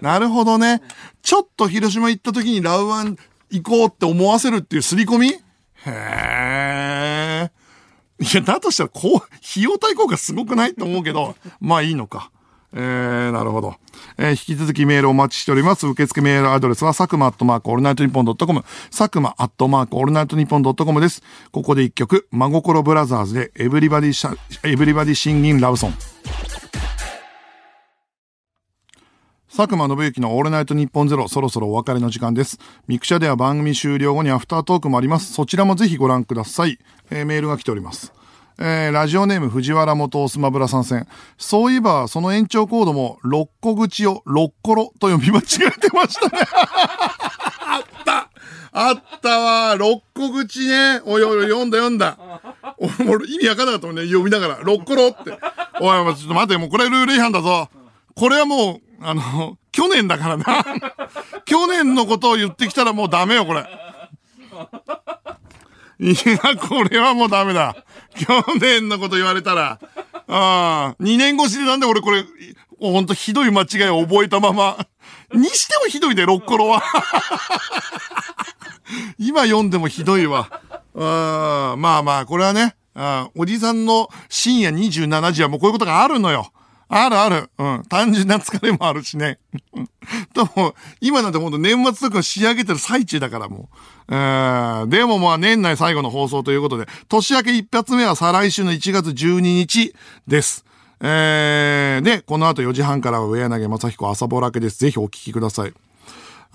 [SPEAKER 1] なるほどね。ちょっと広島行った時にラウワン行こうって思わせるっていう刷り込み？へえ。いや、だとしたら、こう、費用対効果すごくないと思うけど、まあいいのか。えー、なるほど。えー、引き続きメールお待ちしております。受付メールアドレスは、佐久間アットマークオールナイトニッポンドットコム、佐久間アットマークオールナイトニッポンドットコムです。ここで一曲、真心ブラザーズで、 everybody シャ、 everybody singin' love song。佐久間信之のオールナイトニッポンゼロ、そろそろお別れの時間です。ミクシャでは番組終了後にアフタートークもあります。そちらもぜひご覧ください。えー、メールが来ております。えー、ラジオネーム藤原元スマブラ参戦。そういえば、その延長コードも、六個口を六コロと読み間違えてましたね。あったあったわ六個口ね。おいおい、読んだ読んだ。俺、意味わかんなかったもんね。読みながら。六コロって。おい、ちょっと待って、もうこれルール違反だぞ。これはもう、あの、去年だからな。<laughs> 去年のことを言ってきたらもうダメよ、これ。<laughs> いや、これはもうダメだ。去年のこと言われたら。ああ、2年越しでなんで俺これ、ほんとひどい間違いを覚えたまま。にしてもひどいね、ロッコロは。<laughs> 今読んでもひどいわ。あまあまあ、これはね、あおじさんの深夜27時はもうこういうことがあるのよ。あるある。うん。単純な疲れもあるしね。<laughs> とも、今なんてほんと年末とか仕上げてる最中だからもう。えー、でもまあ年内最後の放送ということで、年明け一発目は再来週の1月12日です。えー、で、この後4時半からは上柳正彦朝ぼらけです。ぜひお聞きください。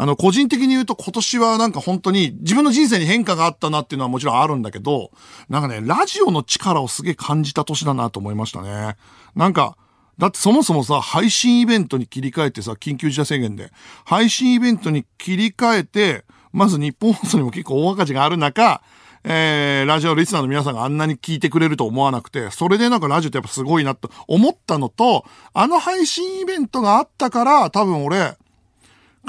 [SPEAKER 1] あの、個人的に言うと今年はなんか本当に自分の人生に変化があったなっていうのはもちろんあるんだけど、なんかね、ラジオの力をすげえ感じた年だなと思いましたね。なんか、だってそもそもさ、配信イベントに切り替えてさ、緊急事態宣言で、配信イベントに切り替えて、まず日本放送にも結構大赤字がある中、えー、ラジオリスナーの皆さんがあんなに聞いてくれると思わなくて、それでなんかラジオってやっぱすごいなと思ったのと、あの配信イベントがあったから、多分俺、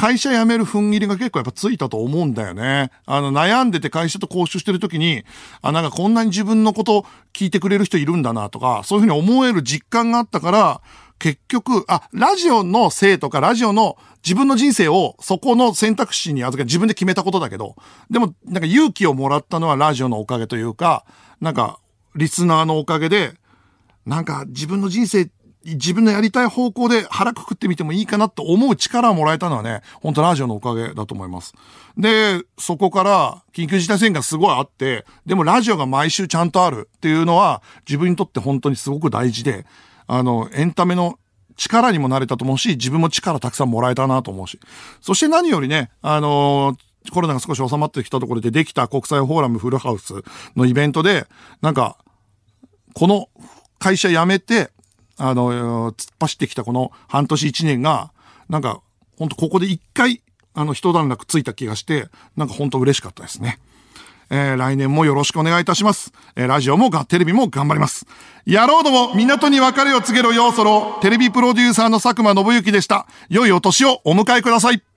[SPEAKER 1] 会社辞める踏ん切りが結構やっぱついたと思うんだよね。あの、悩んでて会社と交渉してる時に、あ、なんかこんなに自分のこと聞いてくれる人いるんだなとか、そういうふうに思える実感があったから、結局、あ、ラジオのせいとか、ラジオの自分の人生をそこの選択肢に預け自分で決めたことだけど、でも、なんか勇気をもらったのはラジオのおかげというか、なんか、リスナーのおかげで、なんか自分の人生自分のやりたい方向で腹くくってみてもいいかなって思う力をもらえたのはね、本当ラジオのおかげだと思います。で、そこから緊急事態宣言がすごいあって、でもラジオが毎週ちゃんとあるっていうのは自分にとって本当にすごく大事で、あの、エンタメの力にもなれたと思うし、自分も力たくさんもらえたなと思うし。そして何よりね、あのコロナが少し収まってきたところでできた国際フォーラムフルハウスのイベントで、なんか、この会社辞めて、あの、突っ走ってきたこの半年一年が、なんか、ほんとここで一回、あの、一段落ついた気がして、なんかほんと嬉しかったですね。えー、来年もよろしくお願いいたします。えー、ラジオもが、テレビも頑張ります。野郎ども、港に別れを告げろようそろ、テレビプロデューサーの佐久間信之でした。良いお年をお迎えください。